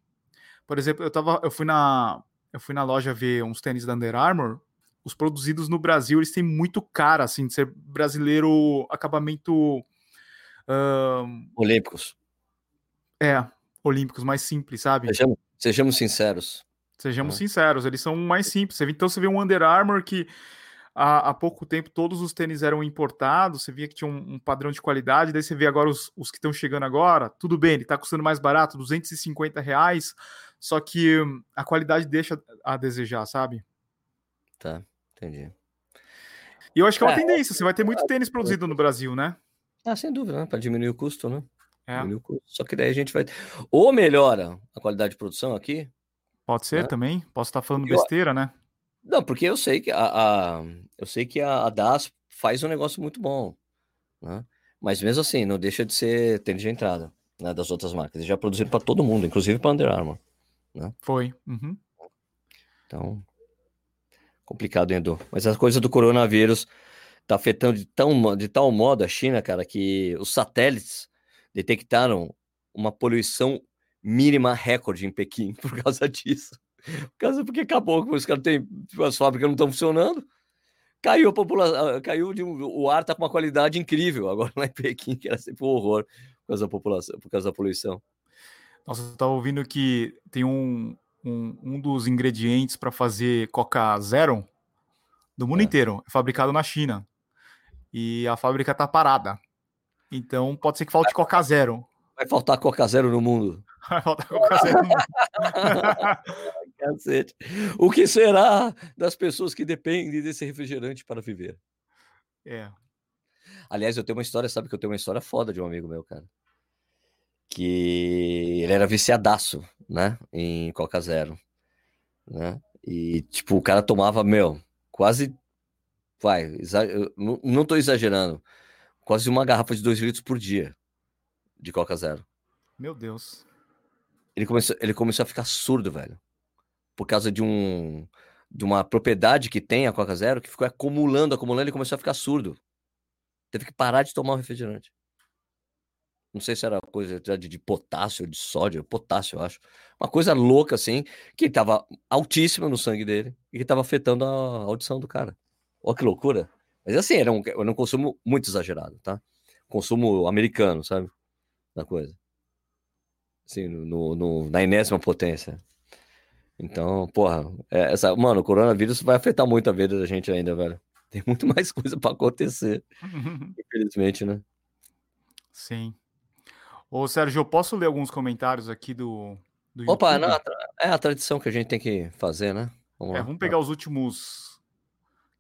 Por exemplo, eu tava, eu fui na, eu fui na loja ver uns tênis da Under Armour. Os produzidos no Brasil, eles têm muito cara, assim, de ser brasileiro acabamento.
Olímpicos.
É, olímpicos mais simples, sabe?
Sejamos, sejamos sinceros.
Sejamos é. sinceros, eles são mais simples. Então você vê um Under Armour que há, há, pouco tempo todos os tênis eram importados, você via que tinha um, um padrão de qualidade, daí você vê agora os, os que estão chegando agora, tudo bem, ele está custando mais barato, 250 reais, só que a qualidade deixa a desejar, sabe?
Tá, entendi.
E eu acho que é uma é, tendência, você vai ter muito tênis produzido no Brasil, né?
Ah, sem dúvida, né? Para diminuir o custo, né? É. Custo. Só que daí a gente vai. Ou melhora a qualidade de produção aqui,
Pode ser né? também. Posso estar falando besteira, né?
Não, porque eu sei que a, a, eu sei que a, DAS faz um negócio muito bom, né? Mas mesmo assim, não deixa de ser tênis de entrada né, das outras marcas. Eles já produziram para todo mundo, inclusive para Under Armour. Né?
Foi. Uhum.
Então, complicado, Edu. Mas a coisa do coronavírus tá afetando de, tão, de tal modo a China, cara, que os satélites detectaram uma poluição mínima recorde em Pequim por causa disso. Por causa porque acabou, os caras têm as fábricas não estão funcionando. Caiu a população, caiu de um, o ar está com uma qualidade incrível agora lá em Pequim, que era sempre um horror por causa da população, por causa da poluição.
Nossa, eu estava ouvindo que tem um, um, um dos ingredientes para fazer Coca Zero do mundo é. inteiro, é fabricado na China. E a fábrica está parada. Então pode ser que falte Coca Zero.
Vai faltar Coca Zero no mundo. Vai faltar Coca Zero no mundo. Cacete. O que será das pessoas que dependem desse refrigerante para viver?
É.
Aliás, eu tenho uma história, sabe que eu tenho uma história foda de um amigo meu, cara. Que ele era viciadaço, né? Em Coca Zero. Né? E, tipo, o cara tomava, meu, quase. Vai, não, não tô exagerando. Quase uma garrafa de dois litros por dia de Coca Zero.
Meu Deus.
Ele começou, ele começou a ficar surdo, velho. Por causa de um de uma propriedade que tem a Coca Zero que ficou acumulando, acumulando, ele começou a ficar surdo. Teve que parar de tomar o refrigerante. Não sei se era coisa de, de potássio, de sódio, potássio, eu acho. Uma coisa louca, assim, que estava altíssima no sangue dele e que estava afetando a audição do cara. Olha que loucura. Mas assim, era um, era um consumo muito exagerado, tá? Consumo americano, sabe? da coisa. Assim, no, no, na enésima potência. Então, porra, é, essa, mano, o coronavírus vai afetar muito a vida da gente ainda, velho. Tem muito mais coisa para acontecer. Infelizmente, né?
Sim. Ô, Sérgio, eu posso ler alguns comentários aqui do.
do Opa, não, é a tradição que a gente tem que fazer, né?
Vamos, é, vamos pegar os últimos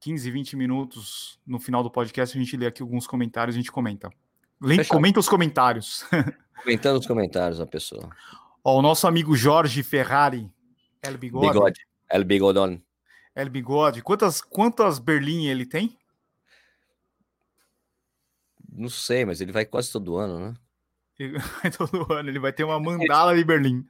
15, 20 minutos no final do podcast, a gente lê aqui alguns comentários e a gente comenta. Comenta os comentários.
Comentando os comentários a pessoa.
Ó, o nosso amigo Jorge Ferrari, El Bigode.
Bigode. El Bigodon.
El Bigode. Quantas, quantas Berlim ele tem?
Não sei, mas ele vai quase todo ano, né?
Ele vai todo ano, ele vai ter uma mandala de Berlim.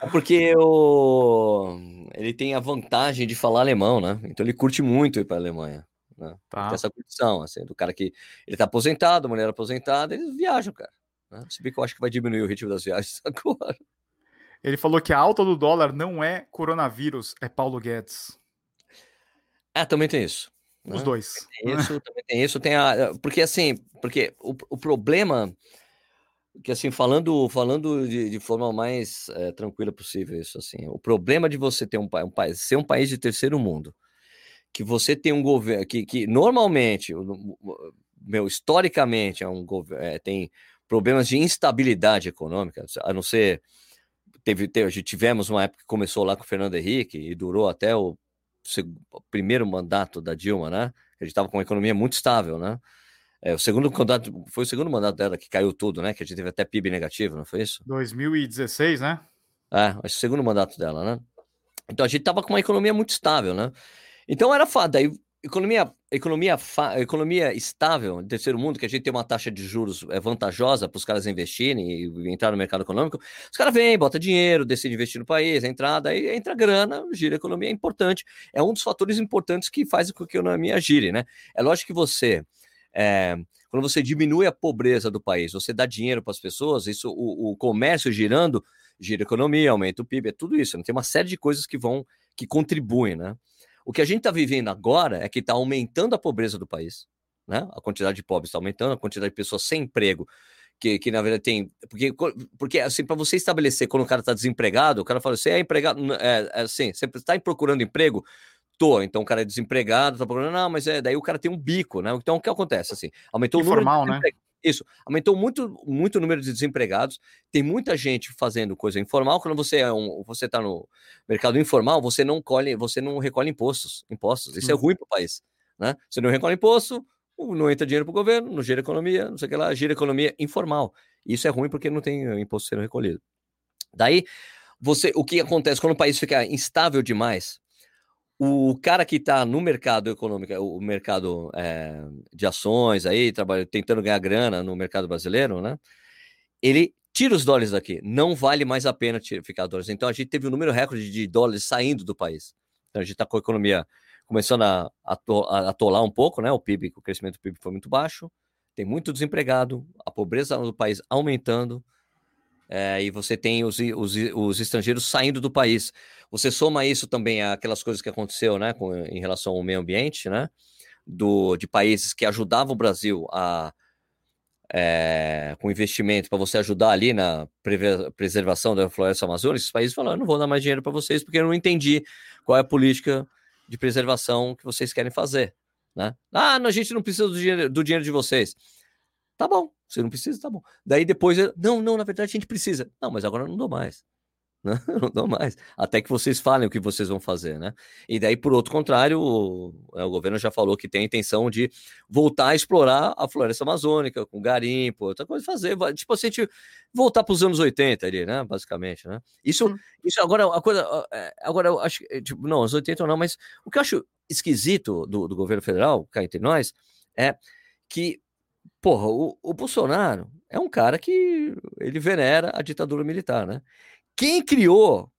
É porque o... ele tem a vantagem de falar alemão, né? Então ele curte muito ir para a Alemanha. Né? Tá. Tem essa curtição, assim, do cara que ele tá aposentado, mulher aposentada, eles viajam, cara. Né? Se bem que eu acho que vai diminuir o ritmo das viagens agora.
Ele falou que a alta do dólar não é coronavírus, é Paulo Guedes.
É, também tem isso.
Os né? dois.
Tem isso, também tem isso, tem a. Porque assim, porque o, o problema que assim falando falando de, de forma mais é, tranquila possível isso assim o problema de você ter um, um país ser um país de terceiro mundo que você tem um governo que, que normalmente meu historicamente é um governo é, tem problemas de instabilidade econômica a não ser teve, teve tivemos uma época que começou lá com o Fernando Henrique e durou até o, o primeiro mandato da Dilma né a gente estava com uma economia muito estável né é, o segundo mandato foi o segundo mandato dela que caiu tudo, né? Que a gente teve até PIB negativo, não foi isso?
2016, né?
É, o segundo mandato dela, né? Então a gente tava com uma economia muito estável, né? Então era fato, daí economia, economia, economia estável, terceiro mundo, que a gente tem uma taxa de juros é, vantajosa para os caras investirem e entrar no mercado econômico, os caras vêm, bota dinheiro, decidem investir no país, entrada, aí entra grana, gira a economia, é importante. É um dos fatores importantes que faz com que a economia gire, né? É lógico que você é, quando você diminui a pobreza do país, você dá dinheiro para as pessoas, isso, o, o, comércio girando, gira a economia, aumenta o PIB, é tudo isso. Né? Tem uma série de coisas que vão, que contribuem, né? O que a gente está vivendo agora é que está aumentando a pobreza do país, né? A quantidade de pobres está aumentando, a quantidade de pessoas sem emprego, que, que na verdade tem. Porque, porque assim, para você estabelecer quando o cara está desempregado, o cara fala, você é empregado, é, é assim, você está procurando emprego, tô, então o cara é desempregado, tá procurando, não, mas é, daí o cara tem um bico, né? Então o que acontece assim? Aumentou
Informal, o número
né? Isso, aumentou muito, muito o número de desempregados. Tem muita gente fazendo coisa informal. Quando você é um, você está no mercado informal, você não colhe, você não recolhe impostos, impostos. Isso hum. é ruim para o país, né? Você não recolhe imposto, não entra dinheiro para o governo, não gira economia, não sei o que lá, gira economia informal. Isso é ruim porque não tem imposto sendo recolhido. Daí, você, o que acontece quando o país fica instável demais? O cara que está no mercado econômico, o mercado é, de ações aí, trabalha, tentando ganhar grana no mercado brasileiro, né? Ele tira os dólares daqui. Não vale mais a pena tira, ficar dólares. Então a gente teve um número recorde de dólares saindo do país. Então a gente está com a economia começando a, a atolar um pouco, né? O PIB, o crescimento do PIB foi muito baixo. Tem muito desempregado, a pobreza do país aumentando é, e você tem os, os, os, estrangeiros saindo do país. Você soma isso também àquelas coisas que aconteceu né, com, em relação ao meio ambiente, né, do, de países que ajudavam o Brasil a, é, com investimento para você ajudar ali na preservação da floresta amazônica, esses países falaram: não vou dar mais dinheiro para vocês porque eu não entendi qual é a política de preservação que vocês querem fazer. Né? Ah, a gente não precisa do dinheiro, do dinheiro de vocês. Tá bom, você não precisa, tá bom. Daí depois, não, não, na verdade a gente precisa. Não, mas agora eu não dou mais. Né? Não dou mais. Até que vocês falem o que vocês vão fazer, né? E daí, por outro contrário, o, é, o governo já falou que tem a intenção de voltar a explorar a floresta amazônica, com garimpo, outra coisa fazer. Tipo assim, a gente voltar para os anos 80 ali, né? Basicamente, né? Isso, hum. isso agora, a coisa. É, agora, eu acho que, tipo, não, os 80 não, mas o que eu acho esquisito do, do governo federal, cá entre nós, é que Porra, o, o Bolsonaro é um cara que ele venera a ditadura militar, né? Quem criou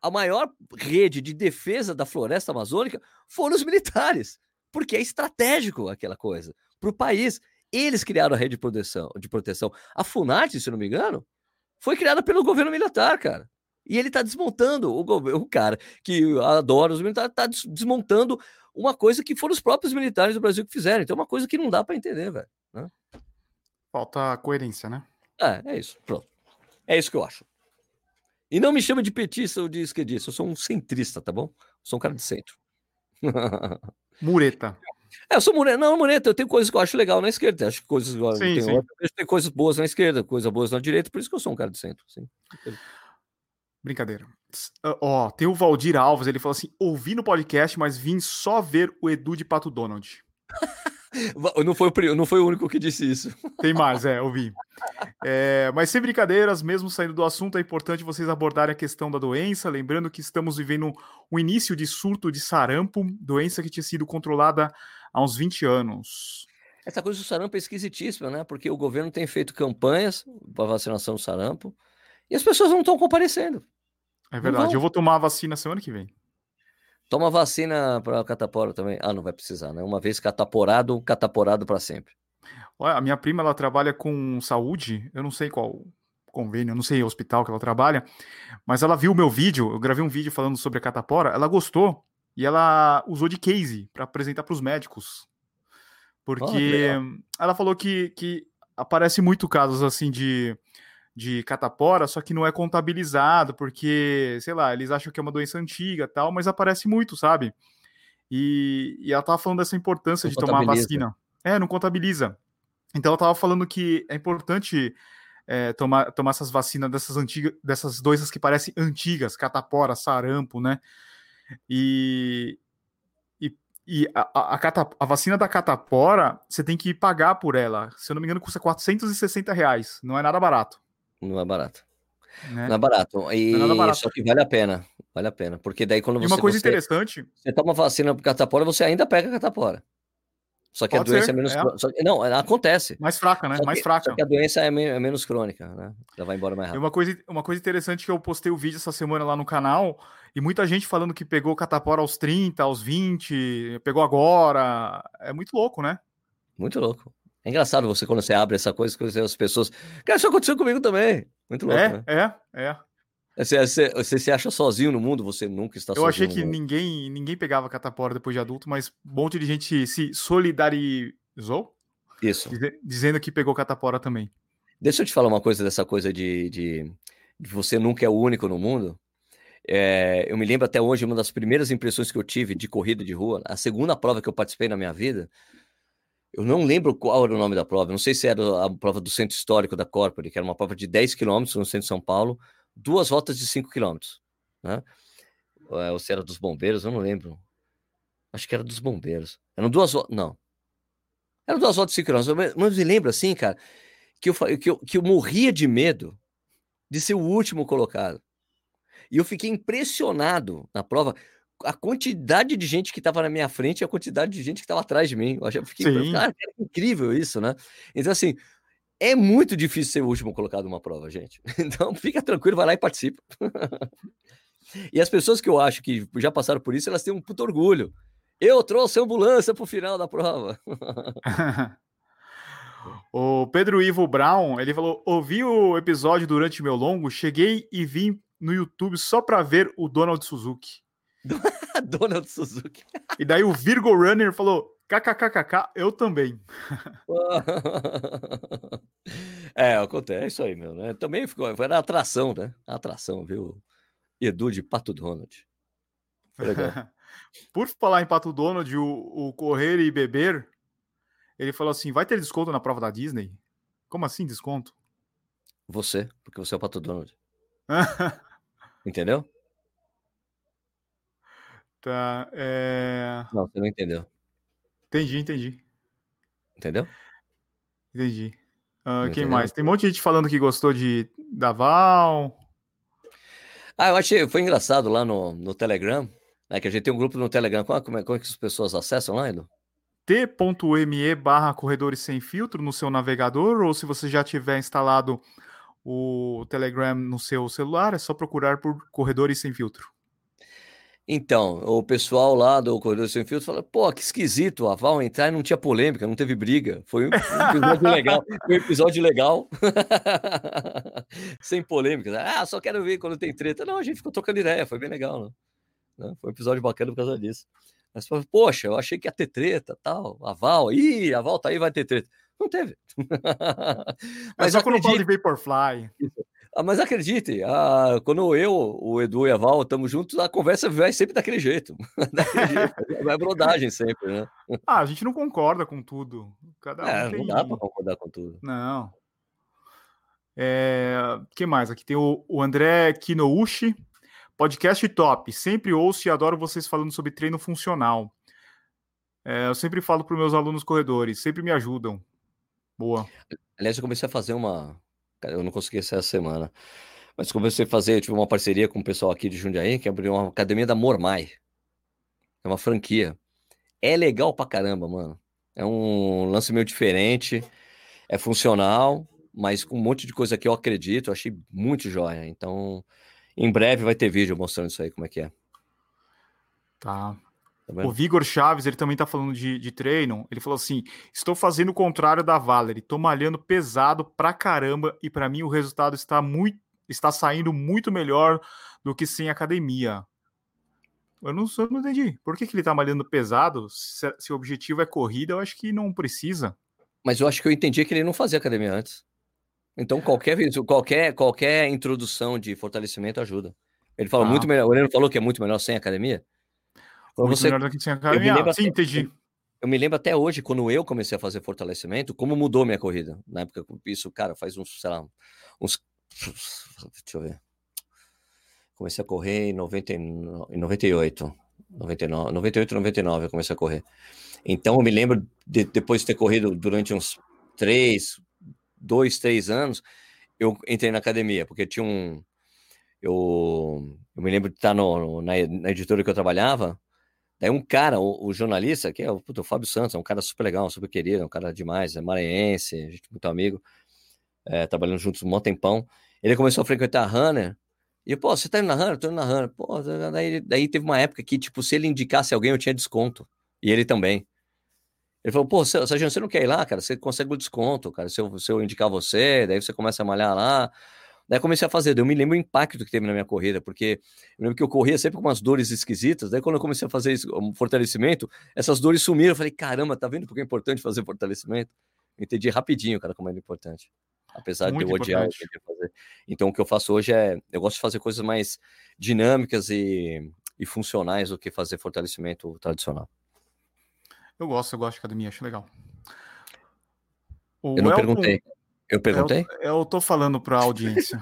a maior rede de defesa da floresta amazônica foram os militares, porque é estratégico aquela coisa para o país. Eles criaram a rede de proteção, de proteção. A FUNAT, se não me engano, foi criada pelo governo militar, cara. E ele está desmontando o governo, o cara que adora os militares, está desmontando uma coisa que foram os próprios militares do Brasil que fizeram. Então é uma coisa que não dá para entender, velho. Né?
Falta coerência, né?
É, é isso. Pronto. É isso que eu acho. E não me chama de petista ou de esquerdista. Eu sou um centrista, tá bom? Eu sou um cara de centro.
Mureta.
É, eu sou mureta. Não, mureta. Eu tenho coisas que eu acho legal na esquerda. Acho que coisas. Sim, tem, sim. tem coisas boas na esquerda, coisas boas na direita. Por isso que eu sou um cara de centro. Sim.
Brincadeira. Ó, tem o Valdir Alves. Ele falou assim: ouvi no podcast, mas vim só ver o Edu de Pato Donald.
Não, foi o, não foi o único que disse isso.
Tem mais, é, ouvi. É, mas sem brincadeiras, mesmo saindo do assunto, é importante vocês abordarem a questão da doença, lembrando que estamos vivendo um início de surto de sarampo, doença que tinha sido controlada há uns 20 anos.
Essa coisa do sarampo é esquisitíssima, né? Porque o governo tem feito campanhas para vacinação do sarampo e as pessoas não estão comparecendo.
É verdade. Eu vou tomar a vacina semana que vem.
Toma vacina para catapora também. Ah, não vai precisar, né? Uma vez cataporado, cataporado para sempre.
Olha, a minha prima ela trabalha com saúde, eu não sei qual convênio, eu não sei o hospital que ela trabalha, mas ela viu o meu vídeo, eu gravei um vídeo falando sobre a catapora, ela gostou e ela usou de case para apresentar para os médicos. Porque oh, ela falou que, que aparece muito casos assim de de catapora, só que não é contabilizado, porque, sei lá, eles acham que é uma doença antiga tal, mas aparece muito, sabe? E, e ela tava falando dessa importância não de tomar a vacina. É, não contabiliza. Então ela tava falando que é importante é, tomar, tomar essas vacinas dessas antigas, dessas doenças que parecem antigas, catapora, sarampo, né? E, e, e a, a, a, a, vacina da catapora, você tem que pagar por ela. Se eu não me engano, custa 460 reais. Não é nada barato.
Não é barato. Né? Não é barato. E não é barato. só que vale a pena. Vale a pena. Porque daí quando
você.
E
uma coisa
você,
interessante.
Você toma vacina para catapora, você ainda pega catapora. Só que Pode a doença ser, é menos. É. não, acontece.
Mais fraca, né? Mais
que,
fraca.
Só que a doença é, é, menos crônica, né? Ela vai embora mais rápido.
E uma coisa, uma coisa interessante que eu postei o vídeo essa semana lá no canal, e muita gente falando que pegou catapora aos 30, aos 20, pegou agora. É muito louco, né?
Muito louco. É engraçado você quando você abre essa coisa, as pessoas. Cara, isso aconteceu comigo também. Muito louco.
É,
né?
é, é.
Você, você, você, se acha sozinho no mundo, você nunca está
eu
sozinho.
Eu achei que ninguém, ninguém pegava catapora depois de adulto, mas um monte de gente se solidarizou.
Isso.
Dizendo que pegou catapora também.
Deixa eu te falar uma coisa dessa coisa de, de, de você nunca é o único no mundo. É, eu me lembro até hoje, uma das primeiras impressões que eu tive de corrida de rua, a segunda prova que eu participei na minha vida, eu não lembro qual era o nome da prova, não sei se era a prova do Centro Histórico da Corpore, que era uma prova de 10 quilômetros no centro de São Paulo, duas voltas de 5 quilômetros, né? É, ou se era dos bombeiros, eu não lembro. Acho que era dos bombeiros. Eram duas voltas, não. Eram duas voltas de 5 quilômetros, mas me lembro assim, cara, que eu, que, eu, que eu morria de medo de ser o último colocado. E eu fiquei impressionado na prova a quantidade de gente que estava na minha frente e a quantidade de gente que estava atrás de mim. Eu achei, fiquei, cara, é incrível isso, né? Então, assim, é muito difícil ser o último colocado numa prova, gente. Então, fica tranquilo, vai lá e participa. e as pessoas que eu acho que já passaram por isso, elas têm um puto orgulho. Eu trouxe ambulância para o final da prova.
o Pedro Ivo Brown, ele falou: ouvi o episódio durante meu longo, cheguei e vim no YouTube só para ver o Donald Suzuki.
Donald Suzuki.
E daí o Virgo Runner falou: kkkk, eu também.
é, acontece isso aí, meu, né? Também ficou, foi a atração, né? Atração, viu? Edu de Pato Donald.
Por falar em Pato Donald, o, o correr e beber, ele falou assim: vai ter desconto na prova da Disney? Como assim desconto?
Você, porque você é o Pato Donald. Entendeu?
Tá. É...
Não, você não entendeu.
Entendi, entendi.
Entendeu?
Entendi. Uh, quem mais? Tem um monte de gente falando que gostou de Daval.
Ah, eu achei, foi engraçado lá no, no Telegram, né, que a gente tem um grupo no Telegram. Como, como, é, como é que as pessoas acessam lá, Edu?
t.me barra corredores sem filtro no seu navegador, ou se você já tiver instalado o Telegram no seu celular, é só procurar por corredores sem filtro.
Então, o pessoal lá do Corredor Sem Filtro fala, pô, que esquisito, a Val entrar e não tinha polêmica, não teve briga. Foi um, episódio legal. Foi um episódio legal. Sem polêmica. Ah, só quero ver quando tem treta. Não, a gente ficou trocando ideia, foi bem legal, né? Foi um episódio bacana por causa disso. Mas, poxa, eu achei que ia ter treta, tal. A Val, ih, a Val tá aí, vai ter treta. Não teve.
Mas é só quando fala de Vaporfly. Isso.
Ah, mas acredite, ah, quando eu, o Edu e a Val estamos juntos, a conversa vai sempre daquele jeito. daquele jeito. Vai brodagem sempre, né?
Ah, a gente não concorda com tudo. Cada um
é,
tem...
Não dá para concordar com tudo.
Não. É... que mais? Aqui tem o, o André Kinouchi. Podcast top. Sempre ouço e adoro vocês falando sobre treino funcional. É, eu sempre falo para os meus alunos corredores, sempre me ajudam. Boa.
Aliás, eu comecei a fazer uma. Eu não consegui essa semana. Mas comecei a fazer, tive uma parceria com o pessoal aqui de Jundiaí, que abriu uma academia da Mormai. É uma franquia. É legal pra caramba, mano. É um lance meio diferente, é funcional, mas com um monte de coisa que eu acredito, eu achei muito jóia. Então, em breve vai ter vídeo mostrando isso aí, como é que é.
Tá. Tá o Vigor Chaves, ele também tá falando de, de treino. Ele falou assim: estou fazendo o contrário da Valerie, tô malhando pesado pra caramba e para mim o resultado está muito está saindo muito melhor do que sem academia. Eu não, eu não entendi. Por que, que ele tá malhando pesado? Se, se, o objetivo é corrida, eu acho que não precisa.
Mas eu acho que eu entendi que ele não fazia academia antes. Então qualquer, qualquer, qualquer introdução de fortalecimento ajuda. Ele falou ah. muito melhor. O Heleno falou que é muito melhor sem academia.
Muito você, melhor do que sem academia.
Sim, entendi. Eu me lembro até hoje, quando eu comecei a fazer fortalecimento, como mudou minha corrida. Na época, isso, cara, faz uns, sei lá, uns Deixa eu ver. Comecei a correr em, 90, em 98. 99, 98, 99 eu comecei a correr. Então eu me lembro de depois de ter corrido durante uns três, dois, três anos, eu entrei na academia, porque tinha um. Eu, eu me lembro de estar no, na, na editora que eu trabalhava. Daí um cara, o, o jornalista, que é o, puto, o Fábio Santos, é um cara super legal, super querido, é um cara demais, é maranhense, gente muito amigo, é, trabalhando juntos um bom tempão. Ele começou a frequentar a Runner. E, pô, você tá indo na Runner? Tô indo na Runner. Pô, daí, daí teve uma época que, tipo, se ele indicasse alguém, eu tinha desconto. E ele também. Ele falou, pô, Sérgio, você não quer ir lá, cara? Você consegue o desconto, cara. Se eu, se eu indicar você, daí você começa a malhar lá. Daí comecei a fazer, eu me lembro o impacto que teve na minha corrida, porque eu lembro que eu corria sempre com umas dores esquisitas, daí quando eu comecei a fazer isso, um fortalecimento, essas dores sumiram, eu falei, caramba, tá vendo porque é importante fazer fortalecimento? Eu entendi rapidinho, cara, como é importante apesar Muito de eu odiar o que eu fazer. Então, o que eu faço hoje é, eu gosto de fazer coisas mais dinâmicas e, e funcionais do que fazer fortalecimento tradicional.
Eu gosto, eu gosto de academia, acho legal.
O eu não Elton, perguntei. Eu perguntei?
Eu, eu tô falando para a audiência.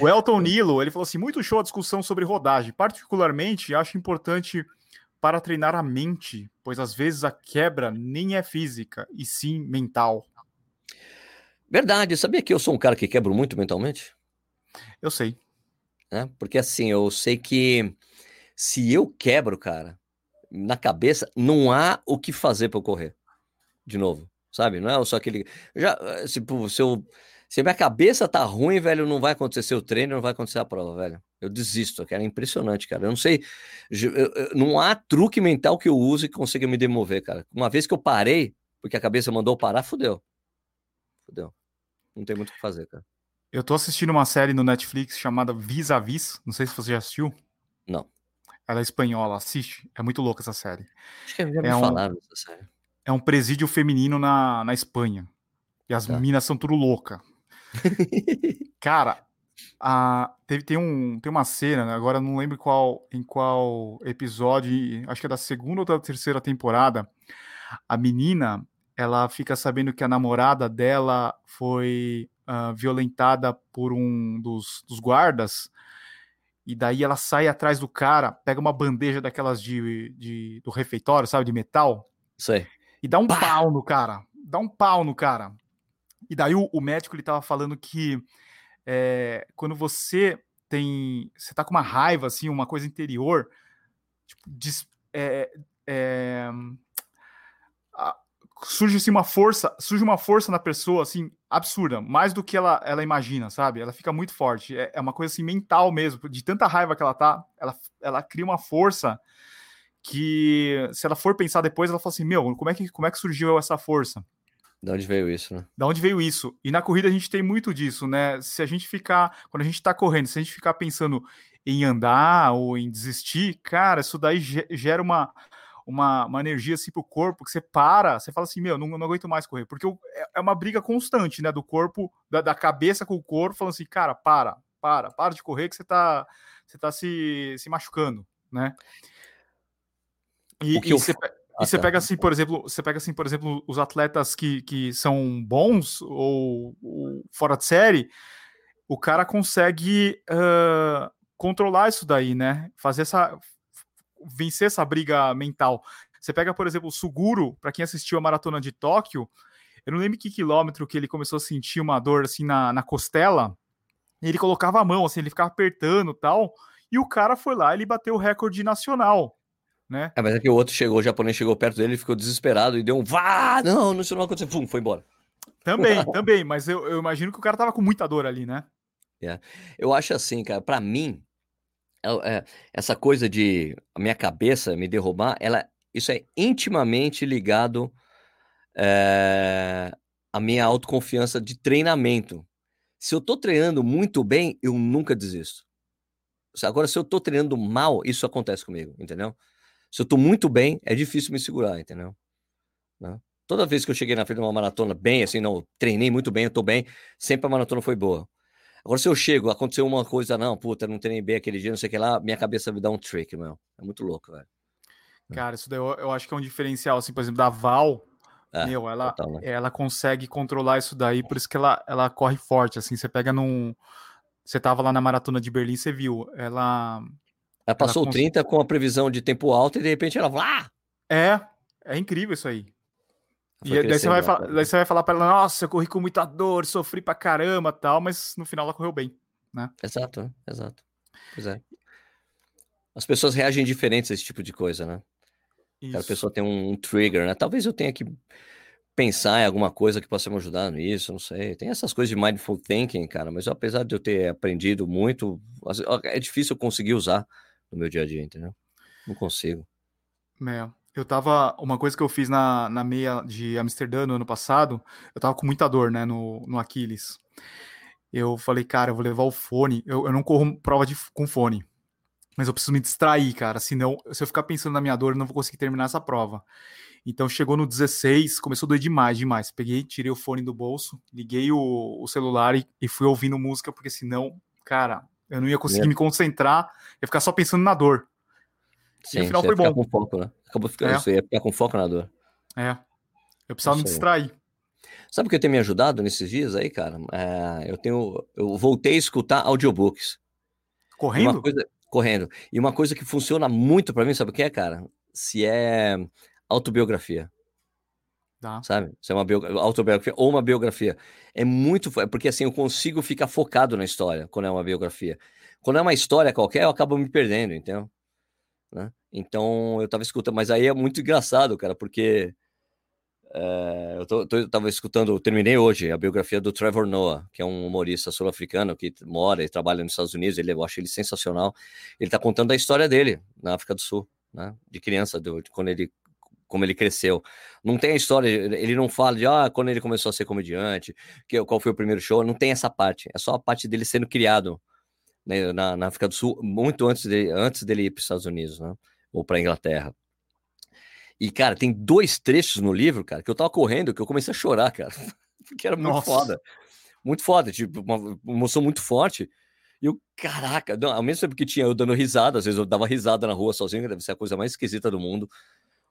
o Elton Nilo, ele falou assim: muito show a discussão sobre rodagem. Particularmente, acho importante para treinar a mente, pois às vezes a quebra nem é física, e sim mental.
Verdade, sabia que eu sou um cara que quebro muito mentalmente?
Eu sei.
É, porque assim, eu sei que se eu quebro, cara, na cabeça, não há o que fazer para eu correr. De novo, sabe? Não é só aquele. Já, se, se eu se minha cabeça tá ruim, velho, não vai acontecer seu treino, não vai acontecer a prova, velho. Eu desisto, cara. É impressionante, cara. Eu não sei. Eu, eu, não há truque mental que eu use que consiga me demover, cara. Uma vez que eu parei, porque a cabeça mandou parar, fudeu. Fudeu. Não tem muito o que fazer, cara.
Eu tô assistindo uma série no Netflix chamada Vis a Vis. Não sei se você já assistiu.
Não.
Ela é espanhola, assiste. É muito louca essa série.
Acho que já me é falaram um, dessa série.
É um presídio feminino na, na Espanha. E as tá. minas são tudo louca. Cara, a, teve, tem, um, tem uma cena, né, agora não lembro qual, em qual episódio, acho que é da segunda ou da terceira temporada. A menina, ela fica sabendo que a namorada dela foi uh, violentada por um dos, dos guardas. E daí ela sai atrás do cara, pega uma bandeja daquelas de, de do refeitório, sabe, de metal.
Sei.
E dá um Pá. pau no cara. Dá um pau no cara. E daí o, o médico ele tava falando que é, quando você tem. Você tá com uma raiva, assim, uma coisa interior, tipo, des, é, é, surge assim uma força, surge uma força na pessoa assim absurda, mais do que ela, ela imagina, sabe? Ela fica muito forte, é, é uma coisa assim mental mesmo, de tanta raiva que ela tá, ela, ela cria uma força que se ela for pensar depois, ela fala assim, meu, como é que como é que surgiu essa força?
Da onde veio isso, né?
Da onde veio isso? E na corrida a gente tem muito disso, né? Se a gente ficar, quando a gente tá correndo, se a gente ficar pensando em andar ou em desistir, cara, isso daí gera uma, uma, uma energia assim pro corpo que você para, você fala assim, meu, não, não aguento mais correr, porque é, é uma briga constante, né? Do corpo, da, da cabeça com o corpo, falando assim, cara, para, para, para de correr que você tá, você tá se, se machucando, né?
E, o que eu... Você...
E você pega assim, por exemplo, você pega assim, por exemplo, os atletas que, que são bons ou, ou fora de série, o cara consegue uh, controlar isso daí, né? Fazer essa vencer essa briga mental. Você pega, por exemplo, o Suguro, para quem assistiu a maratona de Tóquio, eu não lembro que quilômetro que ele começou a sentir uma dor assim na, na costela, e ele colocava a mão, assim, ele ficava apertando tal, e o cara foi lá, ele bateu o recorde nacional, né?
É, mas é que o outro chegou, o japonês chegou perto dele, ficou desesperado e deu um vá, não, não, isso não vai acontecer, Pum, foi embora.
Também, também, mas eu, eu, imagino que o cara tava com muita dor ali, né?
Yeah. Eu acho assim, cara, para mim, é, é, essa coisa de a minha cabeça me derrubar, ela, isso é intimamente ligado é, à minha autoconfiança de treinamento. Se eu tô treinando muito bem, eu nunca desisto. Agora, se eu tô treinando mal, isso acontece comigo, entendeu? Se eu tô muito bem, é difícil me segurar, entendeu? Né? Toda vez que eu cheguei na frente de uma maratona bem, assim, não, treinei muito bem, eu tô bem, sempre a maratona foi boa. Agora, se eu chego, aconteceu uma coisa, não, puta, não treinei bem aquele dia, não sei o que lá, minha cabeça me dá um trick, meu. É muito louco, velho.
É. Cara, isso daí eu, eu, acho que é um diferencial, assim, por exemplo, da Val. É, meu, ela, total, né? ela consegue controlar isso daí, por isso que ela, ela corre forte, assim. Você pega num. Você tava lá na maratona de Berlim, você viu. Ela.
Ela passou ela cons... 30 com a previsão de tempo alto e de repente ela. Ah!
É, é incrível isso aí. E daí você, vai falar, daí você vai falar pra ela, nossa, eu corri com muita dor, sofri pra caramba tal, mas no final ela correu bem, né?
Exato, exato. Pois é. As pessoas reagem diferentes a esse tipo de coisa, né? Isso. Cada pessoa tem um, um, trigger, né? Talvez eu tenha que pensar em alguma coisa que possa me ajudar nisso, não sei. Tem essas coisas de mindful thinking, cara, mas apesar de eu ter aprendido muito, é difícil eu conseguir usar no meu dia a dia, entendeu? Não consigo.
É. Eu tava. Uma coisa que eu fiz na, na meia de Amsterdã no ano passado, eu tava com muita dor, né, no, no Aquiles. Eu falei, cara, eu vou levar o fone. Eu, eu não corro prova de, com fone. Mas eu preciso me distrair, cara. Senão, se eu ficar pensando na minha dor, eu não vou conseguir terminar essa prova. Então chegou no 16, começou a doer demais, demais. Peguei, tirei o fone do bolso, liguei o, o celular e, e, fui ouvindo música, porque senão, cara, eu não ia conseguir é. me concentrar, ia ficar só pensando na dor.
Sim, e no final foi bom. Com foco, né? Acabou ficando, é. você ia ficar com foco na dor.
É. Eu precisava me distrair.
Sabe o que tem me ajudado nesses dias aí, cara? É, eu tenho. Eu voltei a escutar audiobooks.
Correndo?
Uma coisa, correndo. E uma coisa que funciona muito para mim, sabe o que é, cara? Se é autobiografia. Tá. Sabe? Se é uma autobiografia ou uma biografia. É muito. Porque assim, eu consigo ficar focado na história quando é uma biografia. Quando é uma história qualquer, eu acabo me perdendo, entendeu? Né? Então eu tava escutando, mas aí é muito engraçado, cara, porque é, eu, tô, tô, eu tava escutando, eu terminei hoje a biografia do Trevor Noah, que é um humorista sul-africano que mora e trabalha nos Estados Unidos. Ele, eu acho ele sensacional. Ele tá contando a história dele na África do Sul, né? De criança, de quando ele como ele cresceu. Não tem a história, ele não fala de ah, quando ele começou a ser comediante, que, qual foi o primeiro show, não tem essa parte. É só a parte dele sendo criado né, na, na, África do Sul, muito antes, de, antes dele ir para os Estados Unidos, né? Ou para a Inglaterra. E, cara, tem dois trechos no livro, cara, que eu tava correndo, que eu comecei a chorar, cara. Porque era muito Nossa. foda. Muito foda, tipo, uma emoção muito forte. E eu, caraca, não, ao mesmo tempo que tinha eu dando risada, às vezes eu dava risada na rua sozinho, que deve ser a coisa mais esquisita do mundo.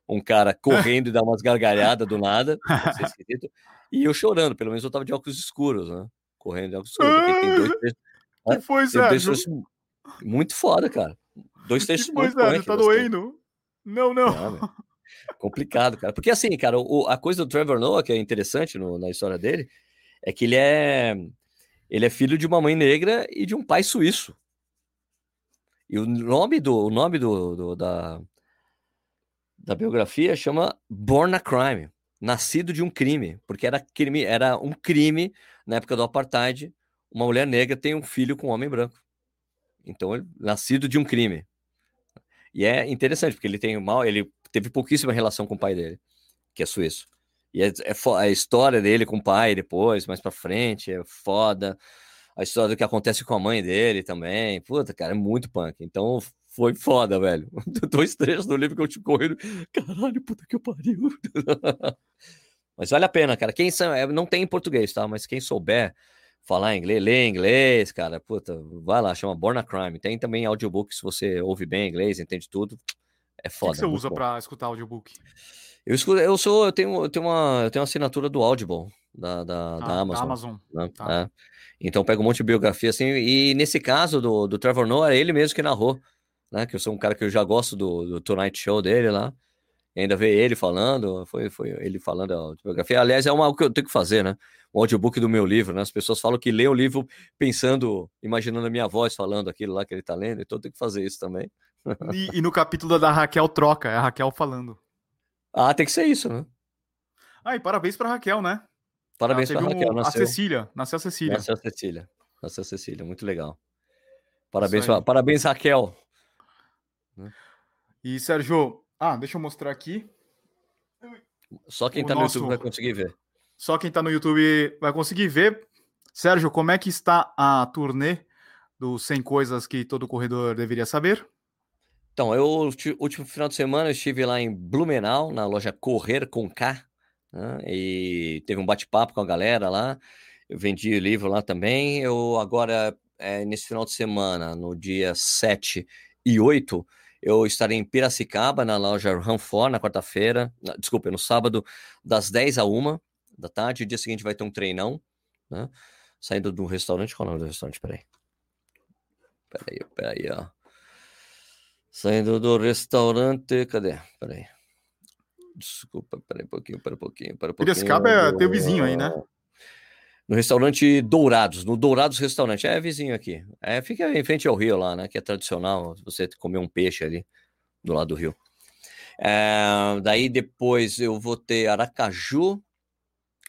Um cara correndo e dar umas gargalhadas do nada, esquisito. E eu chorando, pelo menos eu tava de óculos escuros, né? Correndo de óculos escuros, porque tem dois trechos.
Que foi, Sérgio?
Muito foda, cara. Dois textos
que foi, Sérgio? Tá doendo? Não, não.
não complicado, cara. Porque assim, cara, o, a coisa do Trevor Noah, que é interessante no, na história dele, é que ele é ele é filho de uma mãe negra e de um pai suíço. E o nome do o nome do, do da da biografia chama Born a Crime, nascido de um crime, porque era crime, era um crime na época do apartheid uma mulher negra tem um filho com um homem branco. Então, ele, nascido de um crime. E é interessante, porque ele tem mal, ele teve pouquíssima relação com o pai dele, que é suíço. E é, é a história dele com o pai depois, mais pra frente, é foda. A história do que acontece com a mãe dele também. Puta, cara, é muito punk. Então foi foda, velho. Dois trechos do livro que eu te correndo. Caralho, puta que pariu. Mas vale a pena, cara. Quem é, não tem em português, tá? Mas quem souber, falar inglês, ler inglês, cara, puta, vai lá, chama Born a Crime. Tem também audiobook, se você ouve bem inglês, entende tudo, é foda. O
que, você usa para escutar audiobook?
Eu escuto, eu sou, eu tenho, eu tenho uma, eu tenho uma assinatura do Audible da, da, ah, da Amazon. Da Amazon. Né? Tá. É. Então pego um monte de biografia assim, e nesse caso do, do Trevor Noah, é ele mesmo que narrou né? Que eu sou um cara que eu já gosto do, do Tonight Show dele lá. E ainda ver ele falando, foi, foi ele falando a autobiografia. Aliás, é uma que eu tenho que fazer, né? O audiobook do meu livro, né? As pessoas falam que lê o livro pensando, imaginando a minha voz falando aquilo lá que ele tá lendo, então eu tenho que fazer isso também.
E, e no capítulo da Raquel troca, é a Raquel falando.
Ah, tem que ser isso, né?
Ah, e parabéns pra Raquel, né?
Parabéns pra Raquel.
Um, nasceu... A Cecília, nasceu a Cecília.
Nasceu a Cecília. Nasceu a Cecília, muito legal. Parabéns, parabéns Raquel.
E Sérgio, ah, deixa eu mostrar aqui.
Só quem o tá nosso... no YouTube vai conseguir ver.
Só quem tá no YouTube vai conseguir ver. Sérgio, como é que está a turnê dos 100 coisas que todo corredor deveria saber?
Então, eu, último final de semana, eu estive lá em Blumenau, na loja Correr com K, né, e teve um bate-papo com a galera lá. Eu vendi livro lá também. Eu agora, é, nesse final de semana, no dia 7 e 8, eu estarei em Piracicaba, na loja Ranfor, na quarta-feira, desculpa, no sábado, das 10 a 1 da tarde. O dia seguinte vai ter um treinão, né? Saindo do restaurante. Qual é o nome do restaurante? Peraí. Peraí, peraí, ó. Saindo do restaurante. Cadê? Peraí. Desculpa, peraí um pouquinho, peraí um pouquinho, peraí um pouquinho.
Piracicaba é teu vizinho aí, né?
No restaurante Dourados, no Dourados Restaurante. É vizinho aqui. É, fica em frente ao rio lá, né? Que é tradicional você comer um peixe ali do lado do rio. É, daí depois eu vou ter Aracaju.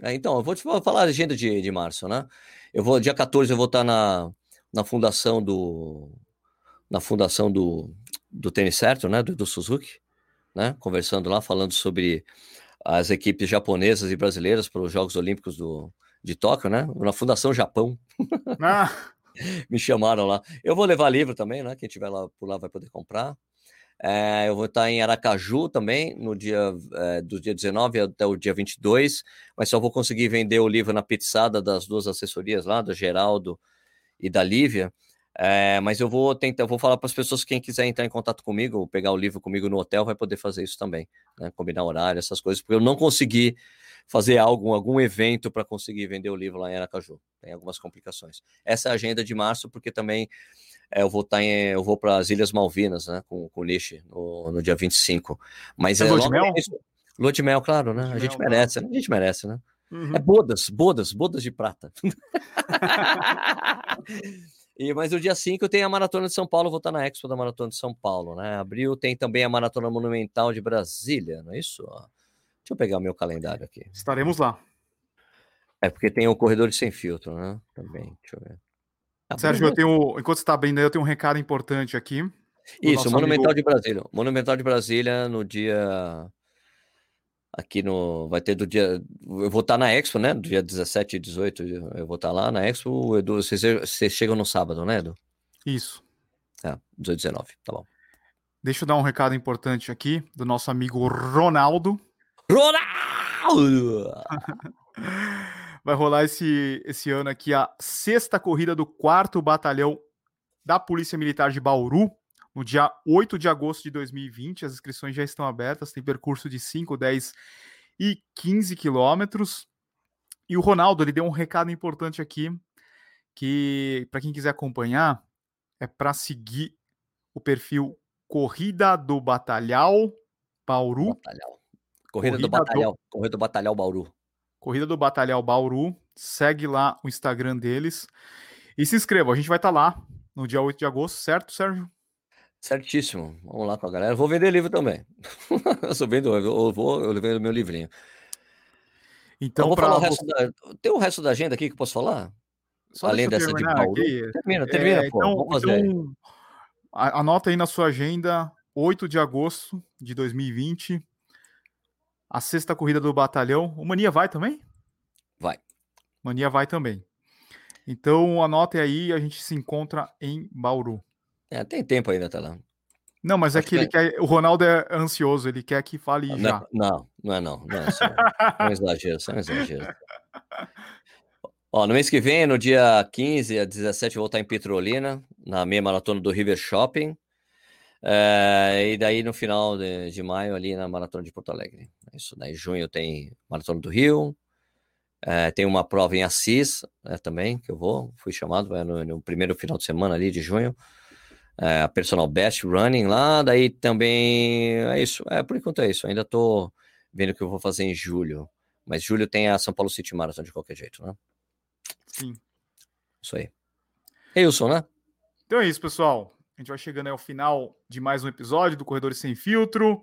É, então, eu vou te falar a agenda de, de março, né? Eu vou, dia 14, eu vou estar na, na fundação do. Na fundação do, do tênis certo, né? Do, do Suzuki, né? Conversando lá, falando sobre as equipes japonesas e brasileiras para os Jogos Olímpicos do, de Tóquio, né? Na Fundação Japão. Ah. Me chamaram lá. Eu vou levar livro também, né? Quem tiver lá por lá vai poder comprar. É, eu vou estar em Aracaju também, no dia é, do dia 19 até o dia 22, mas só vou conseguir vender o livro na pizzada das duas assessorias lá, do Geraldo e da Lívia. É, mas eu vou tentar, eu vou falar para as pessoas quem quiser entrar em contato comigo, pegar o livro comigo no hotel, vai poder fazer isso também, né? Combinar horário, essas coisas, porque eu não consegui fazer algo, algum evento para conseguir vender o livro lá em Aracaju. Tem algumas complicações. Essa é a agenda de março, porque também é, eu vou estar tá em, eu vou para as Ilhas Malvinas, né, com, com o Nishi, no, no dia 25. Mas é, é
de Mel?
Lua de Mel, claro, né? A gente mel, merece, né? A gente merece, né? Uhum. É bodas, bodas, bodas de prata. E, mas no dia 5 tem a Maratona de São Paulo, vou estar na Expo da Maratona de São Paulo, né? Abril tem também a Maratona Monumental de Brasília, não é isso? Deixa eu pegar o meu calendário aqui.
Estaremos lá.
É porque tem o corredor de sem filtro, né? Também, deixa eu ver.
Tá Sérgio, eu tenho, enquanto você está abrindo aí, eu tenho um recado importante aqui.
Isso, Monumental amigo... de Brasília. Monumental de Brasília no dia aqui no. Vai ter do dia. Eu vou estar na Expo, né? Do dia 17 e 18. Eu vou estar lá na Expo. Edu, vocês, vocês chegam no sábado, né, Edu?
Isso.
É, 18 e 19, tá bom.
Deixa eu dar um recado importante aqui do nosso amigo Ronaldo.
Ronaldo!
Vai rolar esse, esse ano aqui a sexta corrida do quarto batalhão da Polícia Militar de Bauru no dia 8 de agosto de 2020. As inscrições já estão abertas, tem percurso de 5, 10 e 15 quilômetros. E o Ronaldo, ele deu um recado importante aqui, que para quem quiser acompanhar, é para seguir o perfil Corrida do Batalhão Bauru.
Batalhão. Corrida, Corrida do Batalhão, do... Corrida do Batalhão Bauru.
Corrida do Batalhão Bauru. Segue lá o Instagram deles. E se inscreva, a gente vai estar tá lá no dia 8 de agosto, certo, Sérgio?
Certíssimo. Vamos lá com a galera. Vou vender livro também. eu sou vendo, eu vou, eu vendo meu livrinho.
Então,
então falar o resto da... tem o resto da agenda aqui que eu posso falar?
Só Além dessa de Paulo. Aqui. Termina, termina, é, pô. Então, Vamos fazer. Então, anota aí na sua agenda, 8 de agosto de 2020, a sexta corrida do batalhão. O Mania vai também?
Vai.
Mania vai também. Então, anotem aí, a gente se encontra em Bauru.
É, tem tempo ainda, tá lá.
Não, mas é Acho é que ele quer. O Ronaldo é ansioso, ele quer que fale
não,
já.
Não, não é não. Não é, só, é um exagero, é um exagero. Ó, no mês que vem, no dia 15 a 17, eu vou estar em Petrolina, na meia maratona do River Shopping. É, e daí no final de, de, maio, ali na maratona de Porto Alegre. Isso, daí em junho tem maratona do Rio. É, tem uma prova em Assis é, também, que eu vou, fui chamado, é no, no primeiro final de semana ali de junho. é, a personal best running lá, daí também é isso. É, por enquanto é isso. Ainda tô vendo o que eu vou fazer em julho. Mas julho tem a São Paulo City Marathon de qualquer jeito, né?
Sim.
Isso aí. Wilson, né?
Então é isso, pessoal. A gente vai chegando ao final de mais um episódio do Corredores Sem Filtro.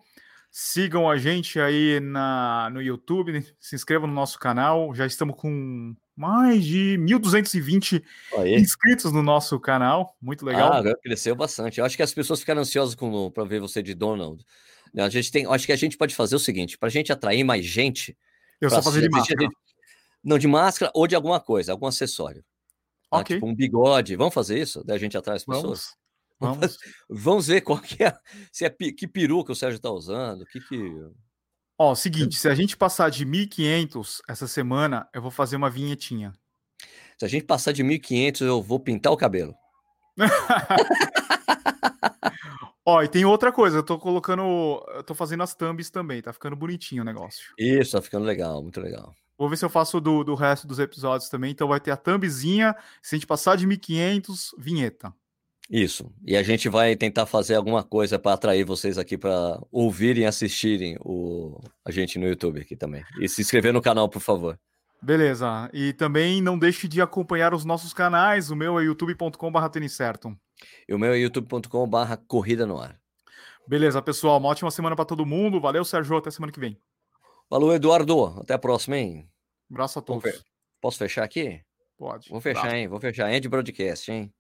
Sigam a gente aí na, no YouTube, se inscrevam no nosso canal. Já estamos com mais de 1.220 inscritos no nosso canal. Muito legal.
Ah, cresceu bastante. Eu acho que as pessoas ficaram ansiosas para ver você de Donald. A gente tem, acho que a gente pode fazer o seguinte: para a gente atrair mais gente.
Eu só fazer de máscara. Gente,
não, de máscara ou de alguma coisa, algum acessório. Tá? Okay. Tipo um bigode. Vamos fazer isso? Daí a gente atrai as pessoas?
Vamos. Vamos,
Vamos ver qual que é. Se é que peru que o Sérgio está usando. Que que.
Ó, seguinte, se a gente passar de 1.500 essa semana, eu vou fazer uma vinhetinha.
Se a gente passar de 1.500, eu vou pintar o cabelo.
Ó, e tem outra coisa, eu tô colocando, eu tô fazendo as thumbs também, tá ficando bonitinho o negócio.
Isso, tá ficando legal, muito legal.
Vou ver se eu faço do, do resto dos episódios também, então vai ter a thumbzinha, se a gente passar de 1.500, vinheta.
Isso. E a gente vai tentar fazer alguma coisa para atrair vocês aqui para ouvirem e assistirem o... a gente no YouTube aqui também. E se inscrever no canal, por favor.
Beleza. E também não deixe de acompanhar os nossos canais. O meu é youtube.com.br certo.
E o meu é youtube.com.br corrida no ar.
Beleza, pessoal. Uma ótima semana para todo mundo. Valeu, Sérgio. Até semana que vem.
Falou, Eduardo. Até a próxima, hein?
Abraço a todos.
Posso fechar aqui?
Pode.
Vou fechar, hein? Vou fechar. End broadcast, hein?